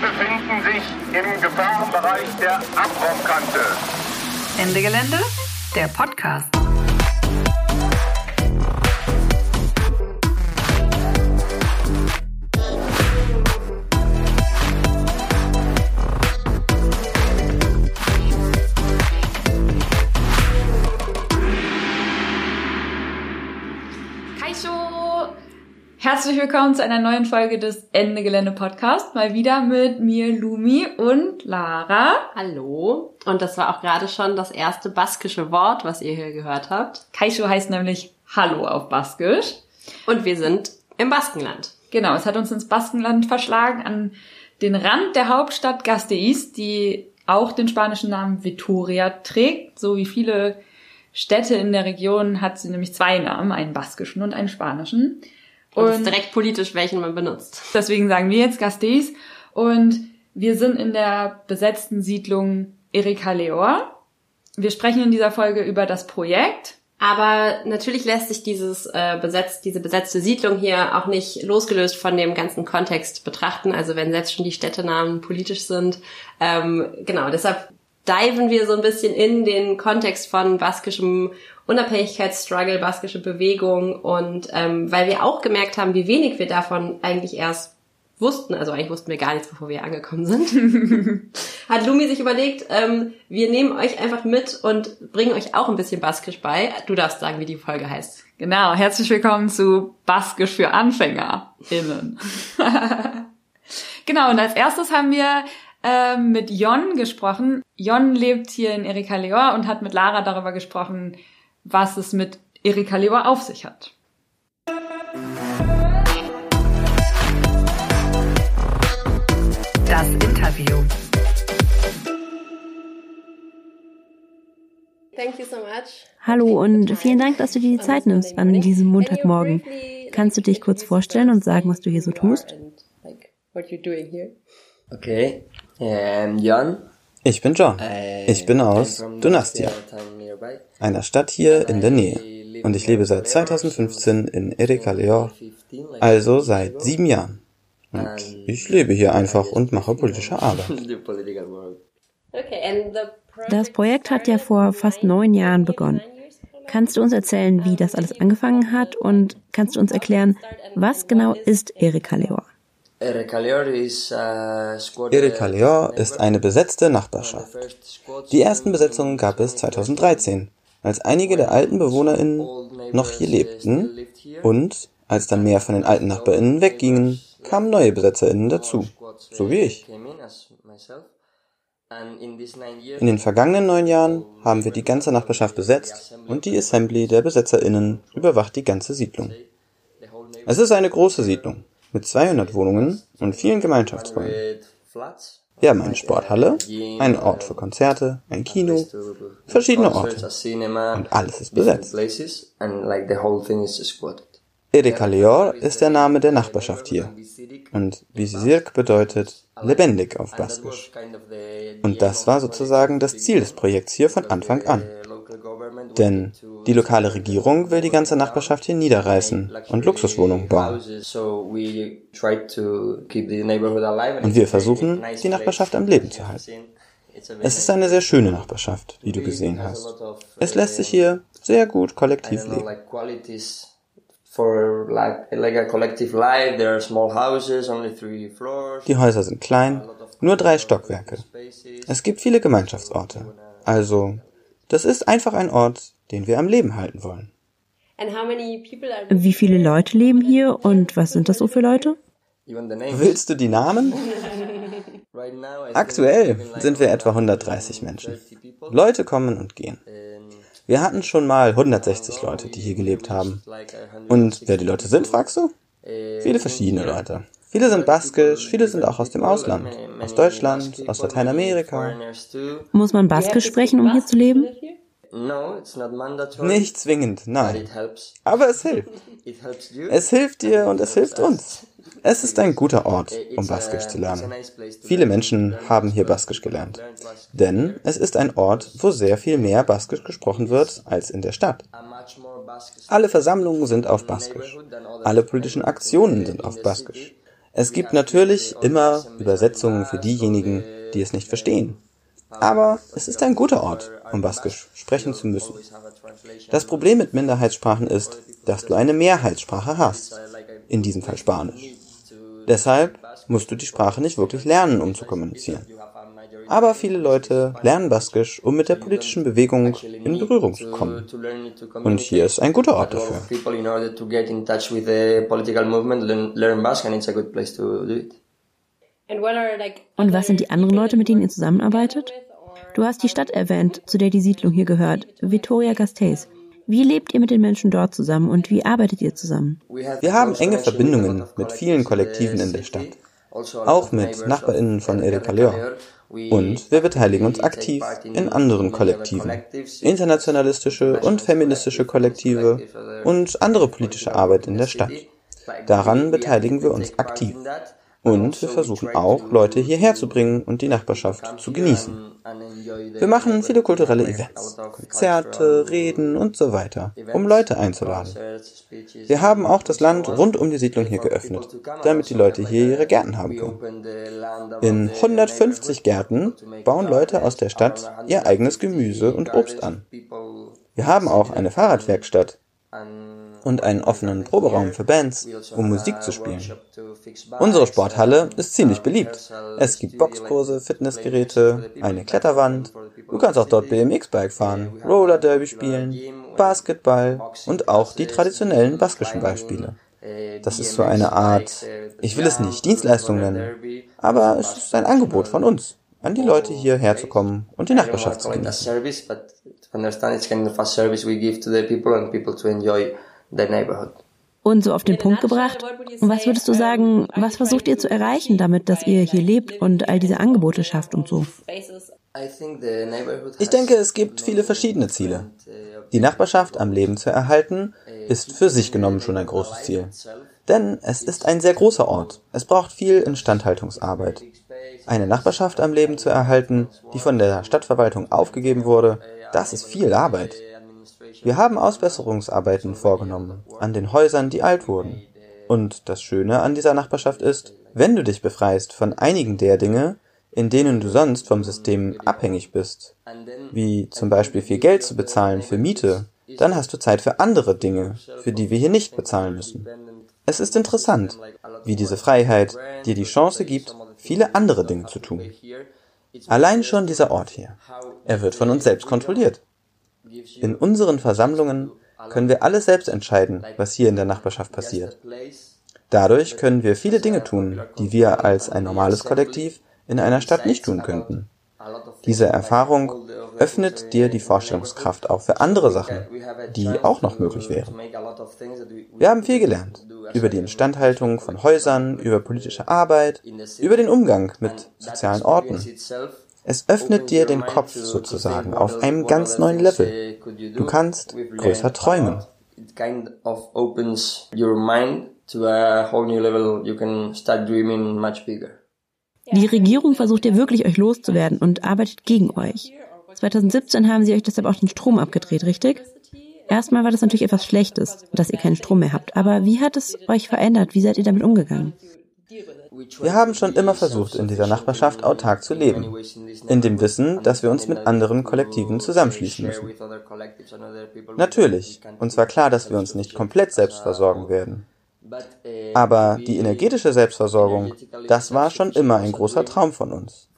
Befinden sich im Gefahrenbereich der Abraumkante. Ende Gelände, der Podcast. Herzlich willkommen zu einer neuen Folge des Ende Gelände Podcast. Mal wieder mit mir, Lumi und Lara. Hallo. Und das war auch gerade schon das erste baskische Wort, was ihr hier gehört habt. Kaisho heißt nämlich Hallo auf Baskisch. Und wir sind im Baskenland. Genau, es hat uns ins Baskenland verschlagen, an den Rand der Hauptstadt Gasteiz, die auch den spanischen Namen Vitoria trägt. So wie viele Städte in der Region hat sie nämlich zwei Namen, einen baskischen und einen spanischen. Und, und ist direkt politisch, welchen man benutzt. Deswegen sagen wir jetzt Gasteiz. Und wir sind in der besetzten Siedlung Erika Leor. Wir sprechen in dieser Folge über das Projekt. Aber natürlich lässt sich dieses äh, besetzt, diese besetzte Siedlung hier auch nicht losgelöst von dem ganzen Kontext betrachten. Also wenn selbst schon die Städtenamen politisch sind. Ähm, genau, deshalb diven wir so ein bisschen in den Kontext von baskischem Unabhängigkeitsstruggle, baskische Bewegung und ähm, weil wir auch gemerkt haben, wie wenig wir davon eigentlich erst wussten, also eigentlich wussten wir gar nichts, bevor wir angekommen sind, hat Lumi sich überlegt, ähm, wir nehmen euch einfach mit und bringen euch auch ein bisschen Baskisch bei. Du darfst sagen, wie die Folge heißt. Genau, herzlich willkommen zu Baskisch für AnfängerInnen. genau, und als erstes haben wir ähm, mit Jon gesprochen. Jon lebt hier in Erika Leor und hat mit Lara darüber gesprochen, was es mit Erika Leor auf sich hat. Das Interview. Hallo und vielen Dank, dass du dir die Zeit nimmst an diesem Montagmorgen. Kannst du dich kurz vorstellen und sagen, was du hier so tust? Okay, ähm, Jan. Ich bin John. Ich bin aus Donastia, einer Stadt hier in der Nähe. Und ich lebe seit 2015 in Erika Leor, also seit sieben Jahren. Und ich lebe hier einfach und mache politische Arbeit. Das Projekt hat ja vor fast neun Jahren begonnen. Kannst du uns erzählen, wie das alles angefangen hat und kannst du uns erklären, was genau ist Erika Leor? Erika Leor ist eine besetzte Nachbarschaft. Die ersten Besetzungen gab es 2013, als einige der alten BewohnerInnen noch hier lebten und als dann mehr von den alten NachbarInnen weggingen, kamen neue BesetzerInnen dazu, so wie ich. In den vergangenen neun Jahren haben wir die ganze Nachbarschaft besetzt und die Assembly der BesetzerInnen überwacht die ganze Siedlung. Es ist eine große Siedlung mit 200 Wohnungen und vielen Gemeinschaftsräumen. Wir haben eine Sporthalle, einen Ort für Konzerte, ein Kino, verschiedene Orte. Und alles ist besetzt. Erika Leor ist der Name der Nachbarschaft hier. Und Visirk bedeutet lebendig auf Baskisch. Und das war sozusagen das Ziel des Projekts hier von Anfang an. Denn die lokale Regierung will die ganze Nachbarschaft hier niederreißen und Luxuswohnungen bauen. Und wir versuchen, die Nachbarschaft am Leben zu halten. Es ist eine sehr schöne Nachbarschaft, wie du gesehen hast. Es lässt sich hier sehr gut kollektiv leben. Die Häuser sind klein, nur drei Stockwerke. Es gibt viele Gemeinschaftsorte. Also das ist einfach ein Ort, den wir am Leben halten wollen. Wie viele Leute leben hier und was sind das so für Leute? Willst du die Namen? Aktuell sind wir etwa 130 Menschen. Leute kommen und gehen. Wir hatten schon mal 160 Leute, die hier gelebt haben. Und wer die Leute sind, fragst du? Viele verschiedene Leute. Viele sind baskisch, viele sind auch aus dem Ausland. Aus Deutschland, aus Lateinamerika. Muss man baskisch sprechen, um hier zu leben? Nicht zwingend, nein. Aber es hilft. Es hilft dir und es hilft uns. Es ist ein guter Ort, um Baskisch zu lernen. Viele Menschen haben hier Baskisch gelernt. Denn es ist ein Ort, wo sehr viel mehr Baskisch gesprochen wird als in der Stadt. Alle Versammlungen sind auf Baskisch. Alle politischen Aktionen sind auf Baskisch. Es gibt natürlich immer Übersetzungen für diejenigen, die es nicht verstehen. Aber es ist ein guter Ort, um Baskisch sprechen zu müssen. Das Problem mit Minderheitssprachen ist, dass du eine Mehrheitssprache hast, in diesem Fall Spanisch. Deshalb musst du die Sprache nicht wirklich lernen, um zu kommunizieren. Aber viele Leute lernen Baskisch, um mit der politischen Bewegung in Berührung zu kommen. Und hier ist ein guter Ort dafür. Und was sind die anderen Leute, mit denen ihr zusammenarbeitet? Du hast die Stadt erwähnt, zu der die Siedlung hier gehört, Vitoria Gasteiz. Wie lebt ihr mit den Menschen dort zusammen und wie arbeitet ihr zusammen? Wir haben enge Verbindungen mit vielen Kollektiven in der Stadt, auch mit NachbarInnen von Erika Leon. Und wir beteiligen uns aktiv in anderen Kollektiven, internationalistische und feministische Kollektive und andere politische Arbeit in der Stadt. Daran beteiligen wir uns aktiv. Und wir versuchen auch, Leute hierher zu bringen und die Nachbarschaft zu genießen. Wir machen viele kulturelle Events, Konzerte, Reden und so weiter, um Leute einzuladen. Wir haben auch das Land rund um die Siedlung hier geöffnet, damit die Leute hier ihre Gärten haben können. In 150 Gärten bauen Leute aus der Stadt ihr eigenes Gemüse und Obst an. Wir haben auch eine Fahrradwerkstatt, und einen offenen Proberaum für Bands, um Musik zu spielen. Unsere Sporthalle ist ziemlich beliebt. Es gibt Boxkurse, Fitnessgeräte, eine Kletterwand. Du kannst auch dort BMX-Bike fahren, Roller Derby spielen, Basketball und auch die traditionellen baskischen Beispiele. Das ist so eine Art, ich will es nicht Dienstleistung nennen, aber es ist ein Angebot von uns, an die Leute hierher zu kommen und die Nachbarschaft zu genießen the neighborhood. Und so auf den Punkt gebracht, was würdest du sagen, was versucht ihr zu erreichen damit, dass ihr hier lebt und all diese Angebote schafft und so? Ich denke, es gibt viele verschiedene Ziele. Die Nachbarschaft am Leben zu erhalten, ist für sich genommen schon ein großes Ziel. Denn es ist ein sehr großer Ort. Es braucht viel Instandhaltungsarbeit. Eine Nachbarschaft am Leben zu erhalten, die von der Stadtverwaltung aufgegeben wurde, das ist viel Arbeit. Wir haben Ausbesserungsarbeiten vorgenommen an den Häusern, die alt wurden. Und das Schöne an dieser Nachbarschaft ist, wenn du dich befreist von einigen der Dinge, in denen du sonst vom System abhängig bist, wie zum Beispiel viel Geld zu bezahlen für Miete, dann hast du Zeit für andere Dinge, für die wir hier nicht bezahlen müssen. Es ist interessant, wie diese Freiheit dir die Chance gibt, viele andere Dinge zu tun. Allein schon dieser Ort hier. Er wird von uns selbst kontrolliert. In unseren Versammlungen können wir alles selbst entscheiden, was hier in der Nachbarschaft passiert. Dadurch können wir viele Dinge tun, die wir als ein normales Kollektiv in einer Stadt nicht tun könnten. Diese Erfahrung öffnet dir die Vorstellungskraft auch für andere Sachen, die auch noch möglich wären. Wir haben viel gelernt über die Instandhaltung von Häusern, über politische Arbeit, über den Umgang mit sozialen Orten. Es öffnet dir den Kopf sozusagen auf einem ganz neuen Level. Du kannst größer träumen. Die Regierung versucht ja wirklich euch loszuwerden und arbeitet gegen euch. 2017 haben sie euch deshalb auch den Strom abgedreht, richtig? Erstmal war das natürlich etwas Schlechtes, dass ihr keinen Strom mehr habt. Aber wie hat es euch verändert? Wie seid ihr damit umgegangen? Wir haben schon immer versucht, in dieser Nachbarschaft autark zu leben, in dem Wissen, dass wir uns mit anderen Kollektiven zusammenschließen müssen. Natürlich, uns war klar, dass wir uns nicht komplett selbst versorgen werden. Aber die energetische Selbstversorgung, das war schon immer ein großer Traum von uns.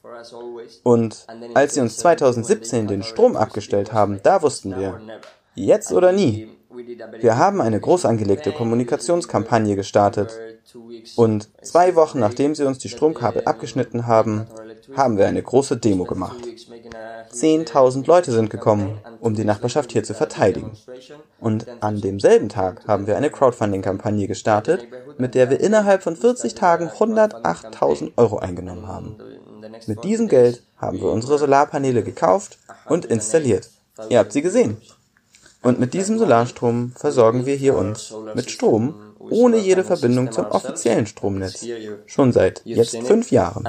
Und als sie uns 2017 den Strom abgestellt haben, da wussten wir, jetzt oder nie. Wir haben eine groß angelegte Kommunikationskampagne gestartet, und zwei Wochen nachdem sie uns die Stromkabel abgeschnitten haben, haben wir eine große Demo gemacht. Zehntausend Leute sind gekommen, um die Nachbarschaft hier zu verteidigen. Und an demselben Tag haben wir eine Crowdfunding-Kampagne gestartet, mit der wir innerhalb von 40 Tagen 108.000 Euro eingenommen haben. Mit diesem Geld haben wir unsere Solarpaneele gekauft und installiert. Ihr habt sie gesehen. Und mit diesem Solarstrom versorgen wir hier uns mit Strom ohne jede Verbindung zum offiziellen Stromnetz. Schon seit jetzt fünf Jahren.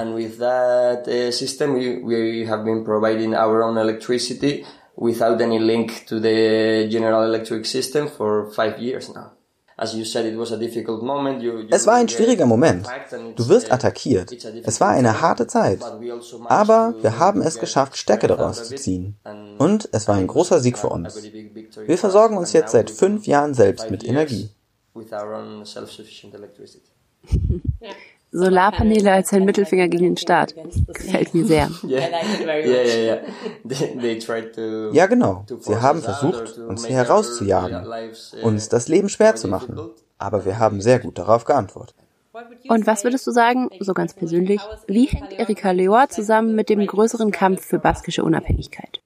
without any link to General Electric system for five years now. Es war ein schwieriger Moment. Du wirst attackiert. Es war eine harte Zeit. Aber wir haben es geschafft, Stärke daraus zu ziehen. Und es war ein großer Sieg für uns. Wir versorgen uns jetzt seit fünf Jahren selbst mit Energie. Solarpaneele als ein Mittelfinger gegen den Staat. Gefällt mir sehr. Ja, genau. Sie haben versucht, uns hier herauszujagen, uns das Leben schwer zu machen. Aber wir haben sehr gut darauf geantwortet. Und was würdest du sagen, so ganz persönlich, wie hängt Erika Leor zusammen mit dem größeren Kampf für baskische Unabhängigkeit?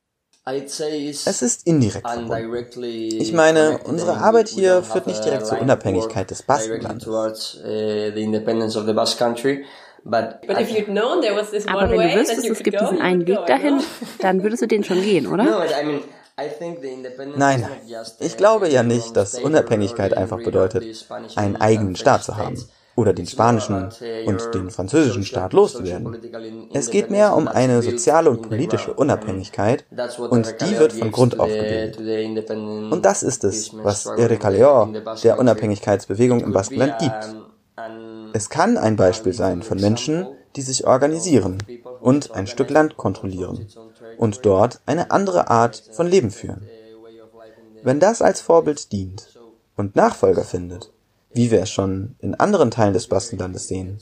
Es ist indirekt verbunden. Ich meine, unsere Arbeit hier führt nicht direkt zur Unabhängigkeit des Baskenlandes. Aber wenn du wüsstest, es gibt diesen einen Weg dahin, dann würdest du den schon gehen, oder? Nein, ich glaube ja nicht, dass Unabhängigkeit einfach bedeutet, einen eigenen Staat zu haben oder den spanischen und den französischen Staat loszuwerden. Es geht mehr um eine soziale und politische Unabhängigkeit und die wird von Grund auf gebildet. Und das ist es, was Erika Leor der Unabhängigkeitsbewegung im Baskenland gibt. Es kann ein Beispiel sein von Menschen, die sich organisieren und ein Stück Land kontrollieren und dort eine andere Art von Leben führen. Wenn das als Vorbild dient und Nachfolger findet, wie wir es schon in anderen Teilen des Baskenlandes sehen,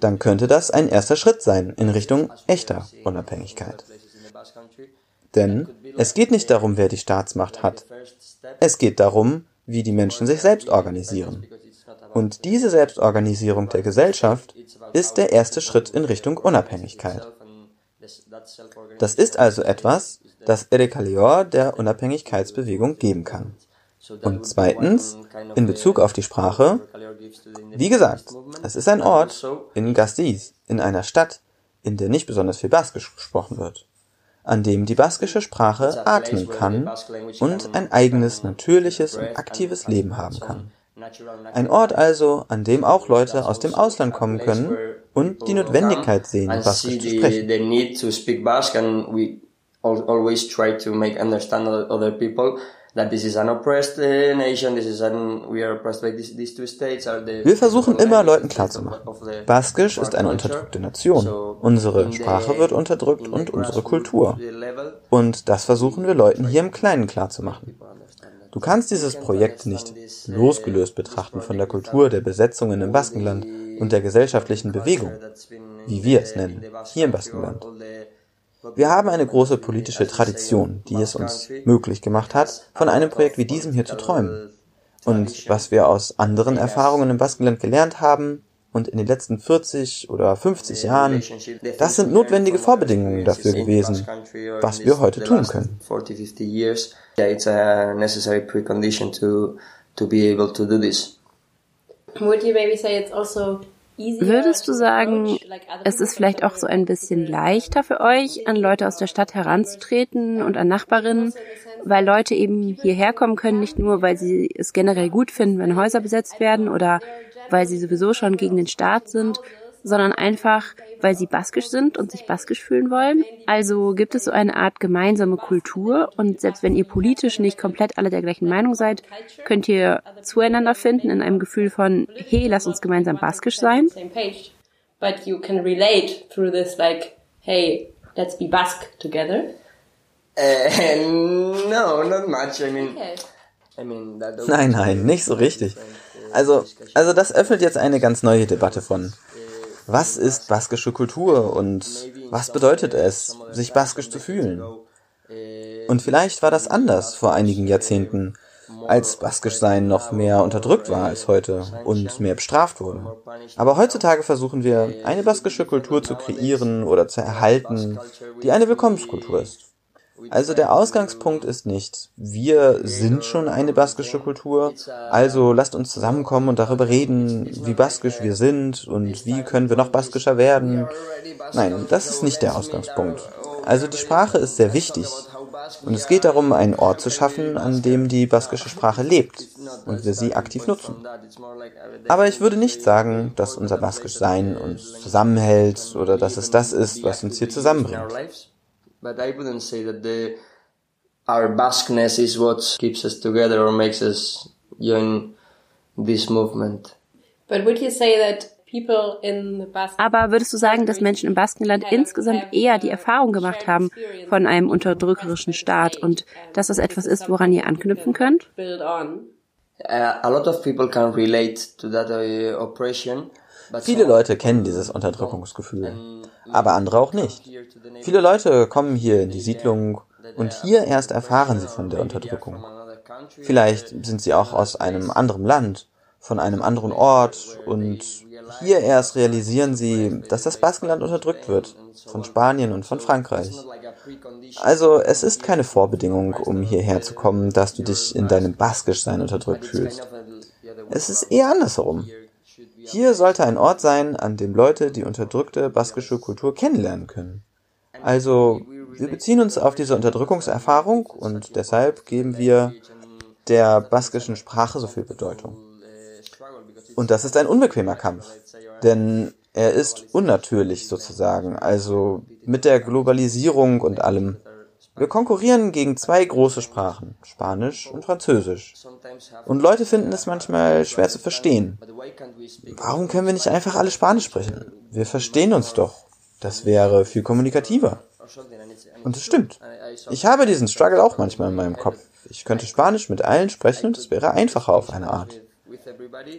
dann könnte das ein erster Schritt sein in Richtung echter Unabhängigkeit. Denn es geht nicht darum, wer die Staatsmacht hat. Es geht darum, wie die Menschen sich selbst organisieren. Und diese Selbstorganisierung der Gesellschaft ist der erste Schritt in Richtung Unabhängigkeit. Das ist also etwas, das Erika Leor der Unabhängigkeitsbewegung geben kann. Und zweitens, in Bezug auf die Sprache, wie gesagt, es ist ein Ort in Gasteiz, in einer Stadt, in der nicht besonders viel Baskisch gesprochen wird, an dem die baskische Sprache atmen kann und ein eigenes, natürliches und aktives Leben haben kann. Ein Ort also, an dem auch Leute aus dem Ausland kommen können und die Notwendigkeit sehen, Baskisch zu sprechen. always try to make understand other people wir versuchen immer Leuten klarzumachen, Baskisch ist eine unterdrückte Nation. Unsere Sprache wird unterdrückt und unsere Kultur. Und das versuchen wir Leuten hier im Kleinen klarzumachen. Du kannst dieses Projekt nicht losgelöst betrachten von der Kultur der Besetzungen im Baskenland und der gesellschaftlichen Bewegung, wie wir es nennen, hier im Baskenland. Wir haben eine große politische Tradition, die es uns möglich gemacht hat, von einem Projekt wie diesem hier zu träumen. Und was wir aus anderen Erfahrungen im Baskenland gelernt haben und in den letzten 40 oder 50 Jahren, das sind notwendige Vorbedingungen dafür gewesen, was wir heute tun können. Would you maybe say it's also Würdest du sagen, es ist vielleicht auch so ein bisschen leichter für euch, an Leute aus der Stadt heranzutreten und an Nachbarinnen, weil Leute eben hierher kommen können, nicht nur, weil sie es generell gut finden, wenn Häuser besetzt werden oder weil sie sowieso schon gegen den Staat sind, sondern einfach, weil sie baskisch sind und sich baskisch fühlen wollen. Also gibt es so eine Art gemeinsame Kultur und selbst wenn ihr politisch nicht komplett alle der gleichen Meinung seid, könnt ihr zueinander finden in einem Gefühl von, hey, lass uns gemeinsam baskisch sein. But you can relate through this like, hey, let's be Basque together. No, not much. I mean, Nein, nein, nicht so richtig. Also, also das öffnet jetzt eine ganz neue Debatte von was ist baskische Kultur und was bedeutet es, sich baskisch zu fühlen? Und vielleicht war das anders vor einigen Jahrzehnten, als baskisch sein noch mehr unterdrückt war als heute und mehr bestraft wurde. Aber heutzutage versuchen wir, eine baskische Kultur zu kreieren oder zu erhalten, die eine Willkommenskultur ist. Also der Ausgangspunkt ist nicht, wir sind schon eine baskische Kultur, also lasst uns zusammenkommen und darüber reden, wie baskisch wir sind und wie können wir noch baskischer werden. Nein, das ist nicht der Ausgangspunkt. Also die Sprache ist sehr wichtig. Und es geht darum, einen Ort zu schaffen, an dem die baskische Sprache lebt und wir sie aktiv nutzen. Aber ich würde nicht sagen, dass unser baskisch Sein uns zusammenhält oder dass es das ist, was uns hier zusammenbringt. But I wouldn't say that the our Basqueness is what keeps us together or makes us join this movement. But would you say that people in the Basque Aber würdest du sagen, dass Menschen im Baskenland insgesamt eher die Erfahrung gemacht haben von einem unterdrückerischen Staat und dass das etwas ist, woran ihr anknüpfen könnt? Uh, a lot of people can relate to that uh, Viele Leute kennen dieses Unterdrückungsgefühl, aber andere auch nicht. Viele Leute kommen hier in die Siedlung und hier erst erfahren sie von der Unterdrückung. Vielleicht sind sie auch aus einem anderen Land, von einem anderen Ort und hier erst realisieren sie, dass das Baskenland unterdrückt wird, von Spanien und von Frankreich. Also es ist keine Vorbedingung, um hierher zu kommen, dass du dich in deinem Baskischsein unterdrückt fühlst. Es ist eher andersherum. Hier sollte ein Ort sein, an dem Leute die unterdrückte baskische Kultur kennenlernen können. Also, wir beziehen uns auf diese Unterdrückungserfahrung und deshalb geben wir der baskischen Sprache so viel Bedeutung. Und das ist ein unbequemer Kampf, denn er ist unnatürlich sozusagen, also mit der Globalisierung und allem. Wir konkurrieren gegen zwei große Sprachen, Spanisch und Französisch. Und Leute finden es manchmal schwer zu verstehen. Warum können wir nicht einfach alle Spanisch sprechen? Wir verstehen uns doch. Das wäre viel kommunikativer. Und es stimmt. Ich habe diesen Struggle auch manchmal in meinem Kopf. Ich könnte Spanisch mit allen sprechen und es wäre einfacher auf eine Art.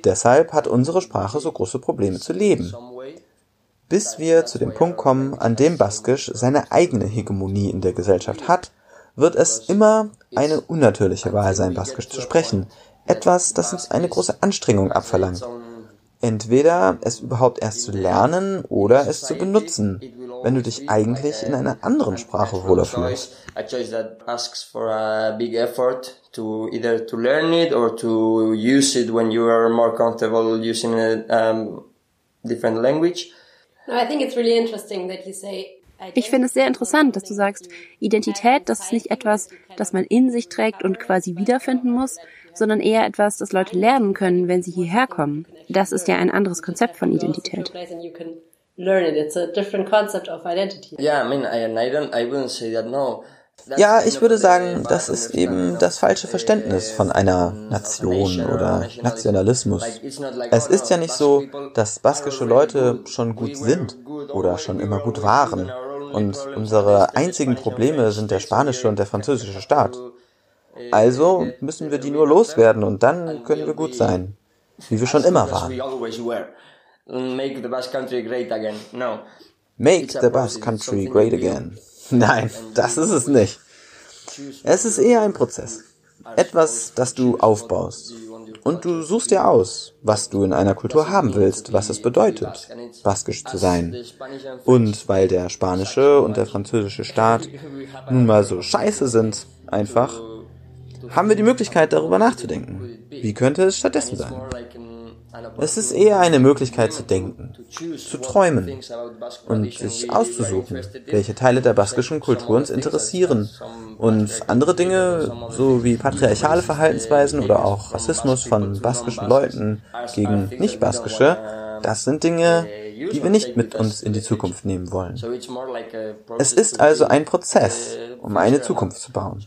Deshalb hat unsere Sprache so große Probleme zu leben. Bis wir zu dem Punkt kommen, an dem Baskisch seine eigene Hegemonie in der Gesellschaft hat, wird es immer eine unnatürliche Wahl sein, Baskisch zu sprechen. Etwas, das uns eine große Anstrengung abverlangt. Entweder es überhaupt erst zu lernen oder es zu benutzen, wenn du dich eigentlich in einer anderen Sprache wohler fühlst. To either to learn it or to use it when you are more comfortable using a um, different language. No, I think it's really interesting that you say Ich finde es sehr interessant, dass du sagst, Identität, das ist nicht etwas, das man in sich trägt und quasi wiederfinden muss, sondern eher etwas, das Leute lernen können, wenn sie hierher kommen. Das ist ja ein anderes Konzept von Identität. learn it. It's a different concept of identity. Yeah, I mean, I, and I don't, I wouldn't say that no. Ja, ich würde sagen, das ist eben das falsche Verständnis von einer Nation oder Nationalismus. Es ist ja nicht so, dass baskische Leute schon gut sind oder schon immer gut waren. Und unsere einzigen Probleme sind der spanische und der französische Staat. Also müssen wir die nur loswerden und dann können wir gut sein, wie wir schon immer waren. Make the Basque Country great again. Nein, das ist es nicht. Es ist eher ein Prozess. Etwas, das du aufbaust. Und du suchst dir aus, was du in einer Kultur haben willst, was es bedeutet, baskisch zu sein. Und weil der spanische und der französische Staat nun mal so scheiße sind, einfach, haben wir die Möglichkeit, darüber nachzudenken. Wie könnte es stattdessen sein? Es ist eher eine Möglichkeit zu denken, zu träumen und sich auszusuchen, welche Teile der baskischen Kultur uns interessieren und andere Dinge, so wie patriarchale Verhaltensweisen oder auch Rassismus von baskischen Leuten gegen nicht-baskische, das sind Dinge, die wir nicht mit uns in die Zukunft nehmen wollen. Es ist also ein Prozess, um eine Zukunft zu bauen.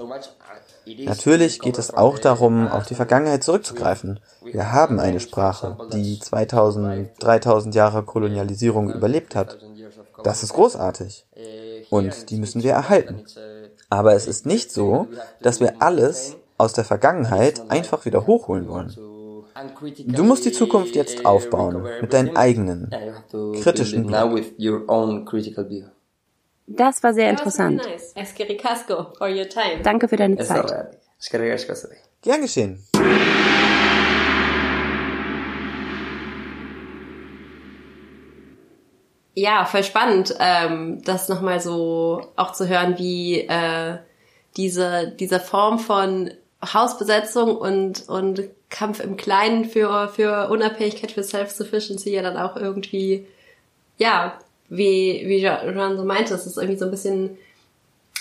Natürlich geht es auch darum, auf die Vergangenheit zurückzugreifen. Wir haben eine Sprache, die 2000, 3000 Jahre Kolonialisierung überlebt hat. Das ist großartig. Und die müssen wir erhalten. Aber es ist nicht so, dass wir alles aus der Vergangenheit einfach wieder hochholen wollen. Du musst die Zukunft jetzt aufbauen mit deinen eigenen kritischen Blick. Das war sehr interessant. for your time. Danke für deine Zeit. Gern geschehen. Ja, voll spannend, ähm, das nochmal so auch zu hören, wie äh, diese, diese Form von Hausbesetzung und, und Kampf im Kleinen für, für Unabhängigkeit, für Self-Sufficiency ja dann auch irgendwie, ja, wie, wie Jean so meinte, es ist irgendwie so ein bisschen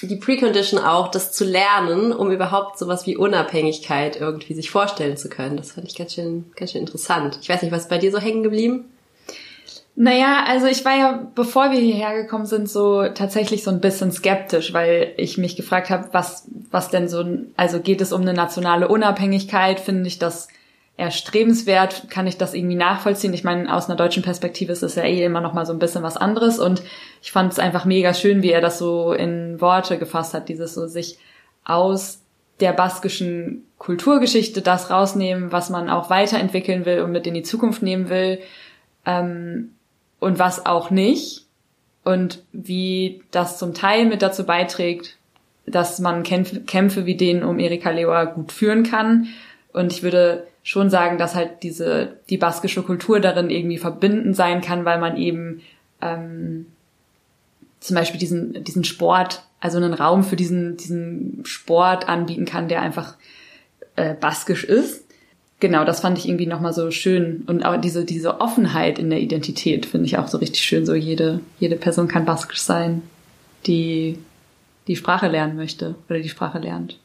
die Precondition auch, das zu lernen, um überhaupt sowas wie Unabhängigkeit irgendwie sich vorstellen zu können. Das fand ich ganz schön, ganz schön interessant. Ich weiß nicht, was ist bei dir so hängen geblieben? Naja, also ich war ja, bevor wir hierher gekommen sind, so tatsächlich so ein bisschen skeptisch, weil ich mich gefragt habe, was, was denn so, also geht es um eine nationale Unabhängigkeit? Finde ich das erstrebenswert, kann ich das irgendwie nachvollziehen. Ich meine, aus einer deutschen Perspektive ist es ja eh immer noch mal so ein bisschen was anderes und ich fand es einfach mega schön, wie er das so in Worte gefasst hat, dieses so sich aus der baskischen Kulturgeschichte das rausnehmen, was man auch weiterentwickeln will und mit in die Zukunft nehmen will ähm, und was auch nicht und wie das zum Teil mit dazu beiträgt, dass man Kämpfe, wie den um Erika Lewa gut führen kann. Und ich würde schon sagen, dass halt diese die baskische Kultur darin irgendwie verbindend sein kann, weil man eben ähm, zum Beispiel diesen diesen Sport, also einen Raum für diesen diesen Sport anbieten kann, der einfach äh, baskisch ist. Genau, das fand ich irgendwie nochmal so schön und auch diese diese Offenheit in der Identität finde ich auch so richtig schön. So jede jede Person kann baskisch sein, die die Sprache lernen möchte oder die Sprache lernt.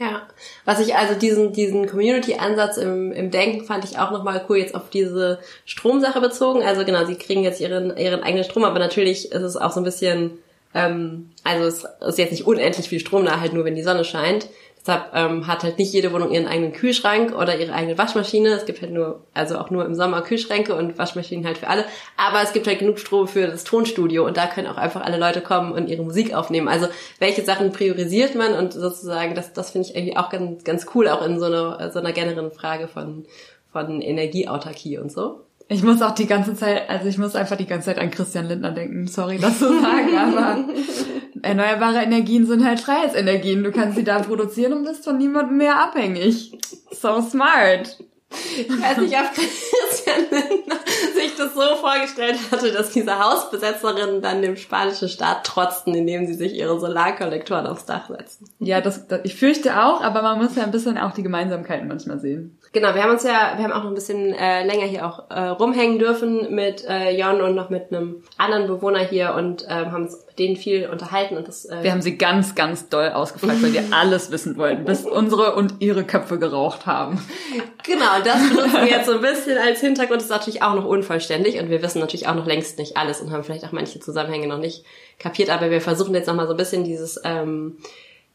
Ja, was ich also diesen diesen Community-Ansatz im, im Denken fand ich auch nochmal cool jetzt auf diese Stromsache bezogen. Also genau, sie kriegen jetzt ihren ihren eigenen Strom, aber natürlich ist es auch so ein bisschen, ähm, also es ist jetzt nicht unendlich viel Strom da, halt nur wenn die Sonne scheint. Deshalb ähm, hat halt nicht jede Wohnung ihren eigenen Kühlschrank oder ihre eigene Waschmaschine. Es gibt halt nur, also auch nur im Sommer Kühlschränke und Waschmaschinen halt für alle. Aber es gibt halt genug Strom für das Tonstudio und da können auch einfach alle Leute kommen und ihre Musik aufnehmen. Also welche Sachen priorisiert man und sozusagen, das, das finde ich eigentlich auch ganz, ganz cool, auch in so einer, so einer generellen Frage von, von Energieautarkie und so. Ich muss auch die ganze Zeit, also ich muss einfach die ganze Zeit an Christian Lindner denken. Sorry, das zu sagen, aber erneuerbare Energien sind halt Freiheitsenergien. Du kannst sie da produzieren und bist von niemandem mehr abhängig. So smart. Ich weiß nicht, ob Christian Lindner sich das so vorgestellt hatte, dass diese Hausbesetzerinnen dann dem spanischen Staat trotzten, indem sie sich ihre Solarkollektoren aufs Dach setzen. Ja, das, das ich fürchte auch, aber man muss ja ein bisschen auch die Gemeinsamkeiten manchmal sehen. Genau, wir haben uns ja, wir haben auch noch ein bisschen äh, länger hier auch äh, rumhängen dürfen mit äh, Jon und noch mit einem anderen Bewohner hier und äh, haben uns mit denen viel unterhalten und das. Äh, wir haben sie ganz, ganz doll ausgefragt, weil wir alles wissen wollten, bis unsere und ihre Köpfe geraucht haben. Genau, das benutzen wir jetzt so ein bisschen als Hintergrund. Das ist natürlich auch noch unvollständig und wir wissen natürlich auch noch längst nicht alles und haben vielleicht auch manche Zusammenhänge noch nicht kapiert, aber wir versuchen jetzt nochmal so ein bisschen dieses ähm,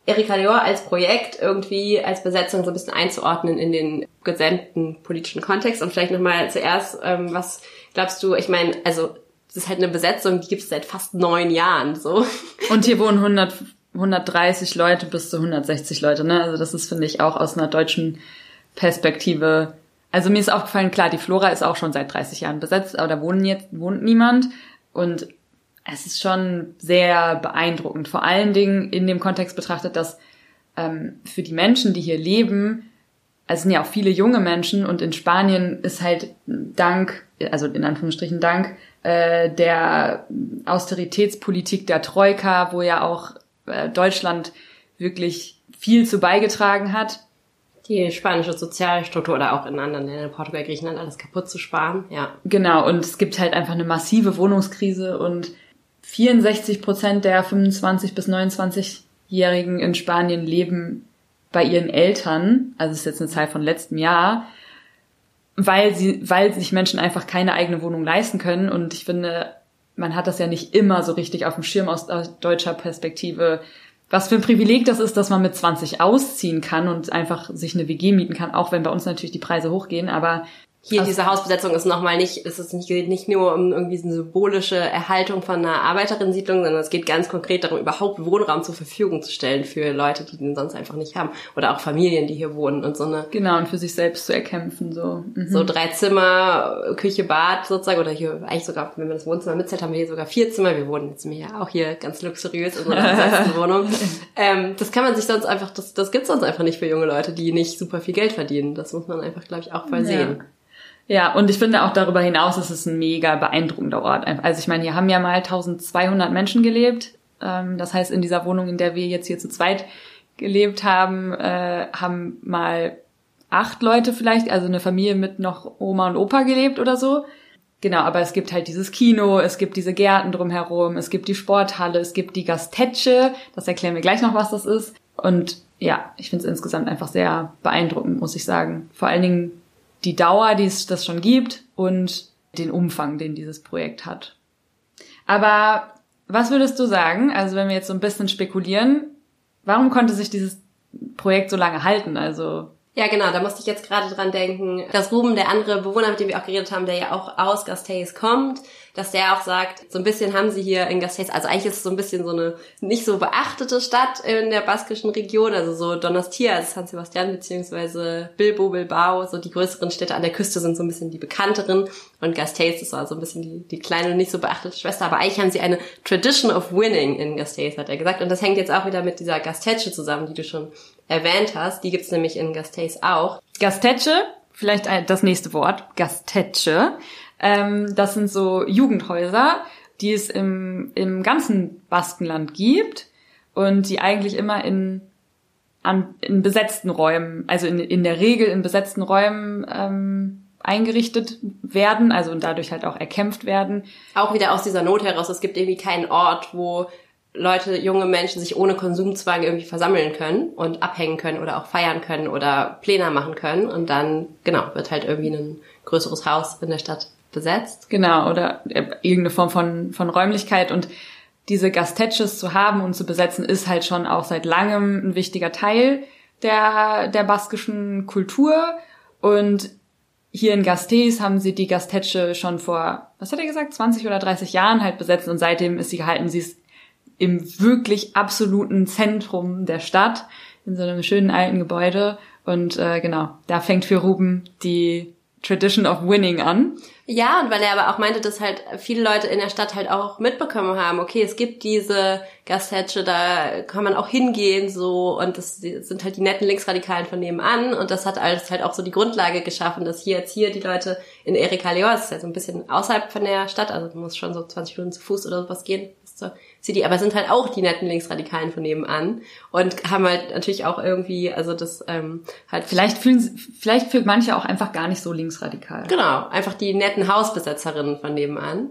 Erika Dior als Projekt irgendwie als Besetzung so ein bisschen einzuordnen in den gesamten politischen Kontext und vielleicht nochmal zuerst, ähm, was glaubst du, ich meine, also das ist halt eine Besetzung, die gibt es seit fast neun Jahren so. Und hier wohnen 100, 130 Leute bis zu 160 Leute, ne? Also das ist, finde ich, auch aus einer deutschen Perspektive. Also mir ist aufgefallen, klar, die Flora ist auch schon seit 30 Jahren besetzt, aber da wohnen jetzt, wohnt niemand. Und es ist schon sehr beeindruckend. Vor allen Dingen in dem Kontext betrachtet, dass ähm, für die Menschen, die hier leben, es sind ja auch viele junge Menschen und in Spanien ist halt dank, also in Anführungsstrichen dank, äh, der Austeritätspolitik der Troika, wo ja auch äh, Deutschland wirklich viel zu beigetragen hat. Die spanische Sozialstruktur oder auch in anderen Ländern, Portugal, Griechenland, alles kaputt zu sparen, ja. Genau, und es gibt halt einfach eine massive Wohnungskrise und 64 Prozent der 25 bis 29-Jährigen in Spanien leben bei ihren Eltern, also ist jetzt eine Zahl von letztem Jahr, weil sie, weil sich Menschen einfach keine eigene Wohnung leisten können. Und ich finde, man hat das ja nicht immer so richtig auf dem Schirm aus deutscher Perspektive, was für ein Privileg das ist, dass man mit 20 ausziehen kann und einfach sich eine WG mieten kann, auch wenn bei uns natürlich die Preise hochgehen, aber hier also, diese Hausbesetzung ist nochmal nicht, ist es nicht, geht nicht nur um irgendwie eine symbolische Erhaltung von einer Arbeiterinnensiedlung, sondern es geht ganz konkret darum, überhaupt Wohnraum zur Verfügung zu stellen für Leute, die den sonst einfach nicht haben. Oder auch Familien, die hier wohnen und so eine. Genau, und für sich selbst zu erkämpfen, so. Mhm. So drei Zimmer, Küche, Bad sozusagen, oder hier eigentlich sogar, wenn man das Wohnzimmer mitzählt, haben wir hier sogar vier Zimmer. Wir wohnen jetzt hier auch hier ganz luxuriös in unserer Wohnung. Ähm, das kann man sich sonst einfach, das, das gibt's sonst einfach nicht für junge Leute, die nicht super viel Geld verdienen. Das muss man einfach, glaube ich, auch voll ja. sehen. Ja, und ich finde auch darüber hinaus ist es ein mega beeindruckender Ort. Also ich meine, hier haben ja mal 1200 Menschen gelebt. Ähm, das heißt, in dieser Wohnung, in der wir jetzt hier zu zweit gelebt haben, äh, haben mal acht Leute vielleicht, also eine Familie mit noch Oma und Opa gelebt oder so. Genau, aber es gibt halt dieses Kino, es gibt diese Gärten drumherum, es gibt die Sporthalle, es gibt die Gastetsche, das erklären wir gleich noch, was das ist. Und ja, ich finde es insgesamt einfach sehr beeindruckend, muss ich sagen. Vor allen Dingen die Dauer, die es das schon gibt und den Umfang, den dieses Projekt hat. Aber was würdest du sagen, also wenn wir jetzt so ein bisschen spekulieren, warum konnte sich dieses Projekt so lange halten? Also Ja, genau, da musste ich jetzt gerade dran denken, dass Ruben, der andere Bewohner, mit dem wir auch geredet haben, der ja auch aus Gasteis kommt, dass der auch sagt, so ein bisschen haben sie hier in Gasteis, also eigentlich ist es so ein bisschen so eine nicht so beachtete Stadt in der baskischen Region, also so Donostia, also San Sebastian beziehungsweise Bilbo, Bilbao, so die größeren Städte an der Küste sind so ein bisschen die bekannteren und Gasteis ist also ein bisschen die, die kleine und nicht so beachtete Schwester, aber eigentlich haben sie eine Tradition of winning in Gasteis, hat er gesagt und das hängt jetzt auch wieder mit dieser Gastetsche zusammen, die du schon erwähnt hast, die gibt's nämlich in Gasteis auch. Gastetsche, vielleicht das nächste Wort, Gastetsche, ähm, das sind so Jugendhäuser, die es im, im ganzen Baskenland gibt und die eigentlich immer in, an, in besetzten Räumen, also in, in der Regel in besetzten Räumen ähm, eingerichtet werden, also und dadurch halt auch erkämpft werden. Auch wieder aus dieser Not heraus. Es gibt irgendwie keinen Ort, wo Leute, junge Menschen sich ohne Konsumzwang irgendwie versammeln können und abhängen können oder auch feiern können oder Pläne machen können. Und dann, genau, wird halt irgendwie ein größeres Haus in der Stadt besetzt. Genau, oder äh, irgendeine Form von, von Räumlichkeit und diese Gastetches zu haben und zu besetzen, ist halt schon auch seit langem ein wichtiger Teil der, der baskischen Kultur. Und hier in Gastes haben sie die Gastetsche schon vor, was hat er gesagt, 20 oder 30 Jahren halt besetzt und seitdem ist sie gehalten, sie ist im wirklich absoluten Zentrum der Stadt, in so einem schönen alten Gebäude. Und äh, genau, da fängt für Ruben die Tradition of Winning an. Ja, und weil er aber auch meinte, dass halt viele Leute in der Stadt halt auch mitbekommen haben, okay, es gibt diese Gasthätsche, da kann man auch hingehen, so, und das sind halt die netten Linksradikalen von nebenan, und das hat alles halt auch so die Grundlage geschaffen, dass hier jetzt hier die Leute in Erika Leor, das ist ja so ein bisschen außerhalb von der Stadt, also man muss schon so 20 Minuten zu Fuß oder sowas gehen, zur CD, aber sind halt auch die netten Linksradikalen von nebenan und haben halt natürlich auch irgendwie, also das ähm, halt vielleicht fühlen, vielleicht fühlt manche auch einfach gar nicht so linksradikal. Genau, einfach die netten Hausbesetzerinnen von nebenan.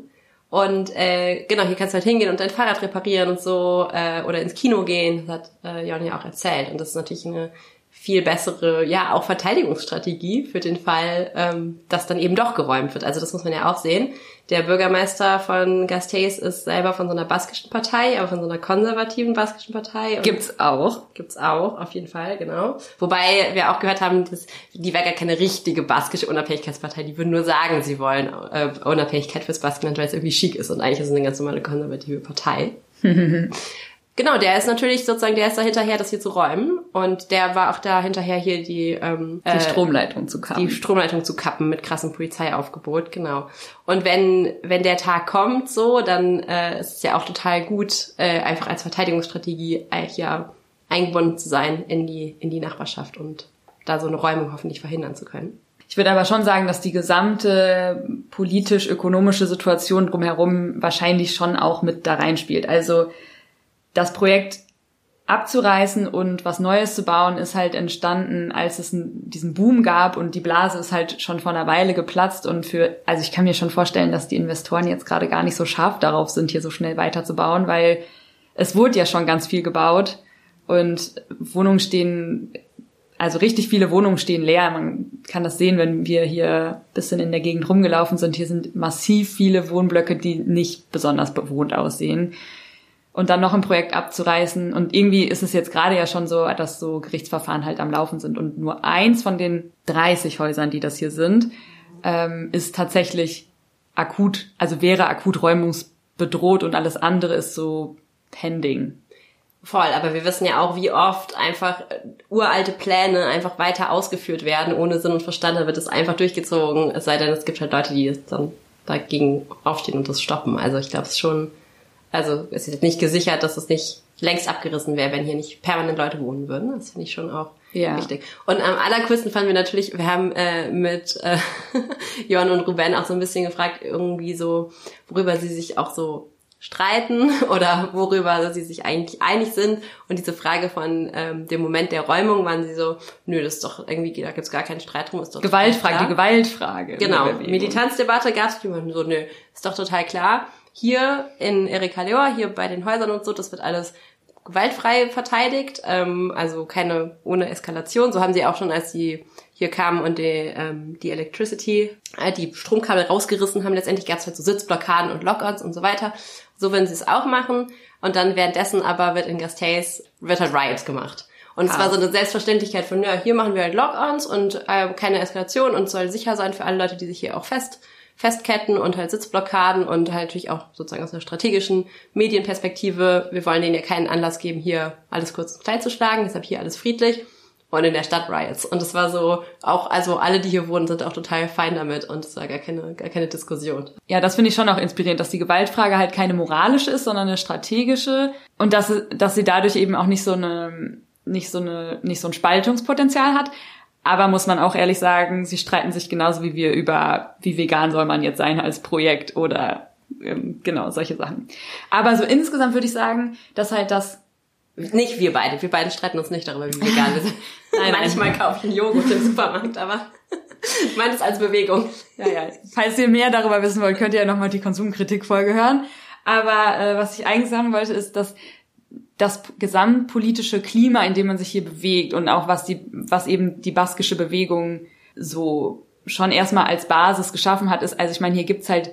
Und äh, genau, hier kannst du halt hingehen und dein Fahrrad reparieren und so äh, oder ins Kino gehen. Das hat äh, Jon ja auch erzählt. Und das ist natürlich eine viel bessere, ja, auch Verteidigungsstrategie für den Fall, ähm, dass dann eben doch geräumt wird. Also das muss man ja auch sehen. Der Bürgermeister von Gasteiz ist selber von so einer baskischen Partei, aber von so einer konservativen baskischen Partei. Und gibt's auch. Gibt's auch, auf jeden Fall, genau. Wobei wir auch gehört haben, dass die wäre gar keine richtige baskische Unabhängigkeitspartei. Die würden nur sagen, sie wollen äh, Unabhängigkeit fürs Baskenland, weil es irgendwie schick ist. Und eigentlich ist es eine ganz normale konservative Partei. Genau, der ist natürlich sozusagen, der ist da hinterher, das hier zu räumen. Und der war auch da hinterher hier die, ähm, die äh, Stromleitung zu kappen. Die Stromleitung zu kappen mit krassem Polizeiaufgebot, genau. Und wenn, wenn der Tag kommt, so, dann äh, ist es ja auch total gut, äh, einfach als Verteidigungsstrategie äh, hier eingebunden zu sein in die, in die Nachbarschaft und da so eine Räumung hoffentlich verhindern zu können. Ich würde aber schon sagen, dass die gesamte politisch-ökonomische Situation drumherum wahrscheinlich schon auch mit da reinspielt. Also das Projekt abzureißen und was Neues zu bauen ist halt entstanden, als es diesen Boom gab und die Blase ist halt schon vor einer Weile geplatzt und für, also ich kann mir schon vorstellen, dass die Investoren jetzt gerade gar nicht so scharf darauf sind, hier so schnell weiterzubauen, weil es wurde ja schon ganz viel gebaut und Wohnungen stehen, also richtig viele Wohnungen stehen leer. Man kann das sehen, wenn wir hier bisschen in der Gegend rumgelaufen sind. Hier sind massiv viele Wohnblöcke, die nicht besonders bewohnt aussehen und dann noch ein Projekt abzureißen. Und irgendwie ist es jetzt gerade ja schon so, dass so Gerichtsverfahren halt am Laufen sind. Und nur eins von den 30 Häusern, die das hier sind, ähm, ist tatsächlich akut, also wäre akut räumungsbedroht und alles andere ist so pending. Voll, aber wir wissen ja auch, wie oft einfach äh, uralte Pläne einfach weiter ausgeführt werden, ohne Sinn und Verstand, da wird es einfach durchgezogen, es sei denn, es gibt halt Leute, die dann dagegen aufstehen und das stoppen. Also ich glaube, es ist schon also es ist nicht gesichert, dass es nicht längst abgerissen wäre, wenn hier nicht permanent Leute wohnen würden. Das finde ich schon auch ja. wichtig. Und am allercoolsten fanden wir natürlich, wir haben äh, mit äh, Johann und Ruben auch so ein bisschen gefragt, irgendwie so, worüber sie sich auch so streiten oder worüber sie sich eigentlich einig sind. Und diese Frage von ähm, dem Moment der Räumung waren sie so, nö, das ist doch irgendwie, da gibt's gar keinen Streit drum. Ist doch Gewaltfrage, die Gewaltfrage. Genau, Militanzdebatte gab's, die waren so, nö, ist doch total klar hier in Erika Leor, hier bei den Häusern und so, das wird alles gewaltfrei verteidigt, ähm, also keine ohne Eskalation. So haben sie auch schon, als sie hier kamen und die, ähm, die Electricity, äh, die Stromkabel rausgerissen haben, letztendlich gab es halt so Sitzblockaden und Lockouts und so weiter. So werden sie es auch machen. Und dann währenddessen aber wird in Gasteis, wird halt Riots gemacht. Und es war so eine Selbstverständlichkeit von, ja, hier machen wir halt Lock-ons und äh, keine Eskalation und soll sicher sein für alle Leute, die sich hier auch fest festketten und halt Sitzblockaden und halt natürlich auch sozusagen aus einer strategischen Medienperspektive. Wir wollen denen ja keinen Anlass geben, hier alles kurz und klein zu schlagen, deshalb hier alles friedlich und in der Stadt Riots. Und es war so, auch, also alle, die hier wohnen, sind auch total fein damit und es war gar keine, gar keine Diskussion. Ja, das finde ich schon auch inspirierend, dass die Gewaltfrage halt keine moralische ist, sondern eine strategische und dass, dass sie dadurch eben auch nicht so eine, nicht so eine, nicht so ein Spaltungspotenzial hat. Aber muss man auch ehrlich sagen, sie streiten sich genauso wie wir über, wie vegan soll man jetzt sein als Projekt oder ähm, genau solche Sachen. Aber so insgesamt würde ich sagen, dass halt das nicht wir beide. Wir beide streiten uns nicht darüber, wie vegan wir sind. Nein, Manchmal kaufe ich einen Joghurt im Supermarkt, aber ich meine es als Bewegung. Ja, ja. Falls ihr mehr darüber wissen wollt, könnt ihr ja nochmal die Konsumkritik-Folge hören. Aber äh, was ich eigentlich sagen wollte, ist, dass das gesamtpolitische Klima, in dem man sich hier bewegt und auch was die, was eben die baskische Bewegung so schon erstmal als Basis geschaffen hat, ist, also ich meine, hier gibt's halt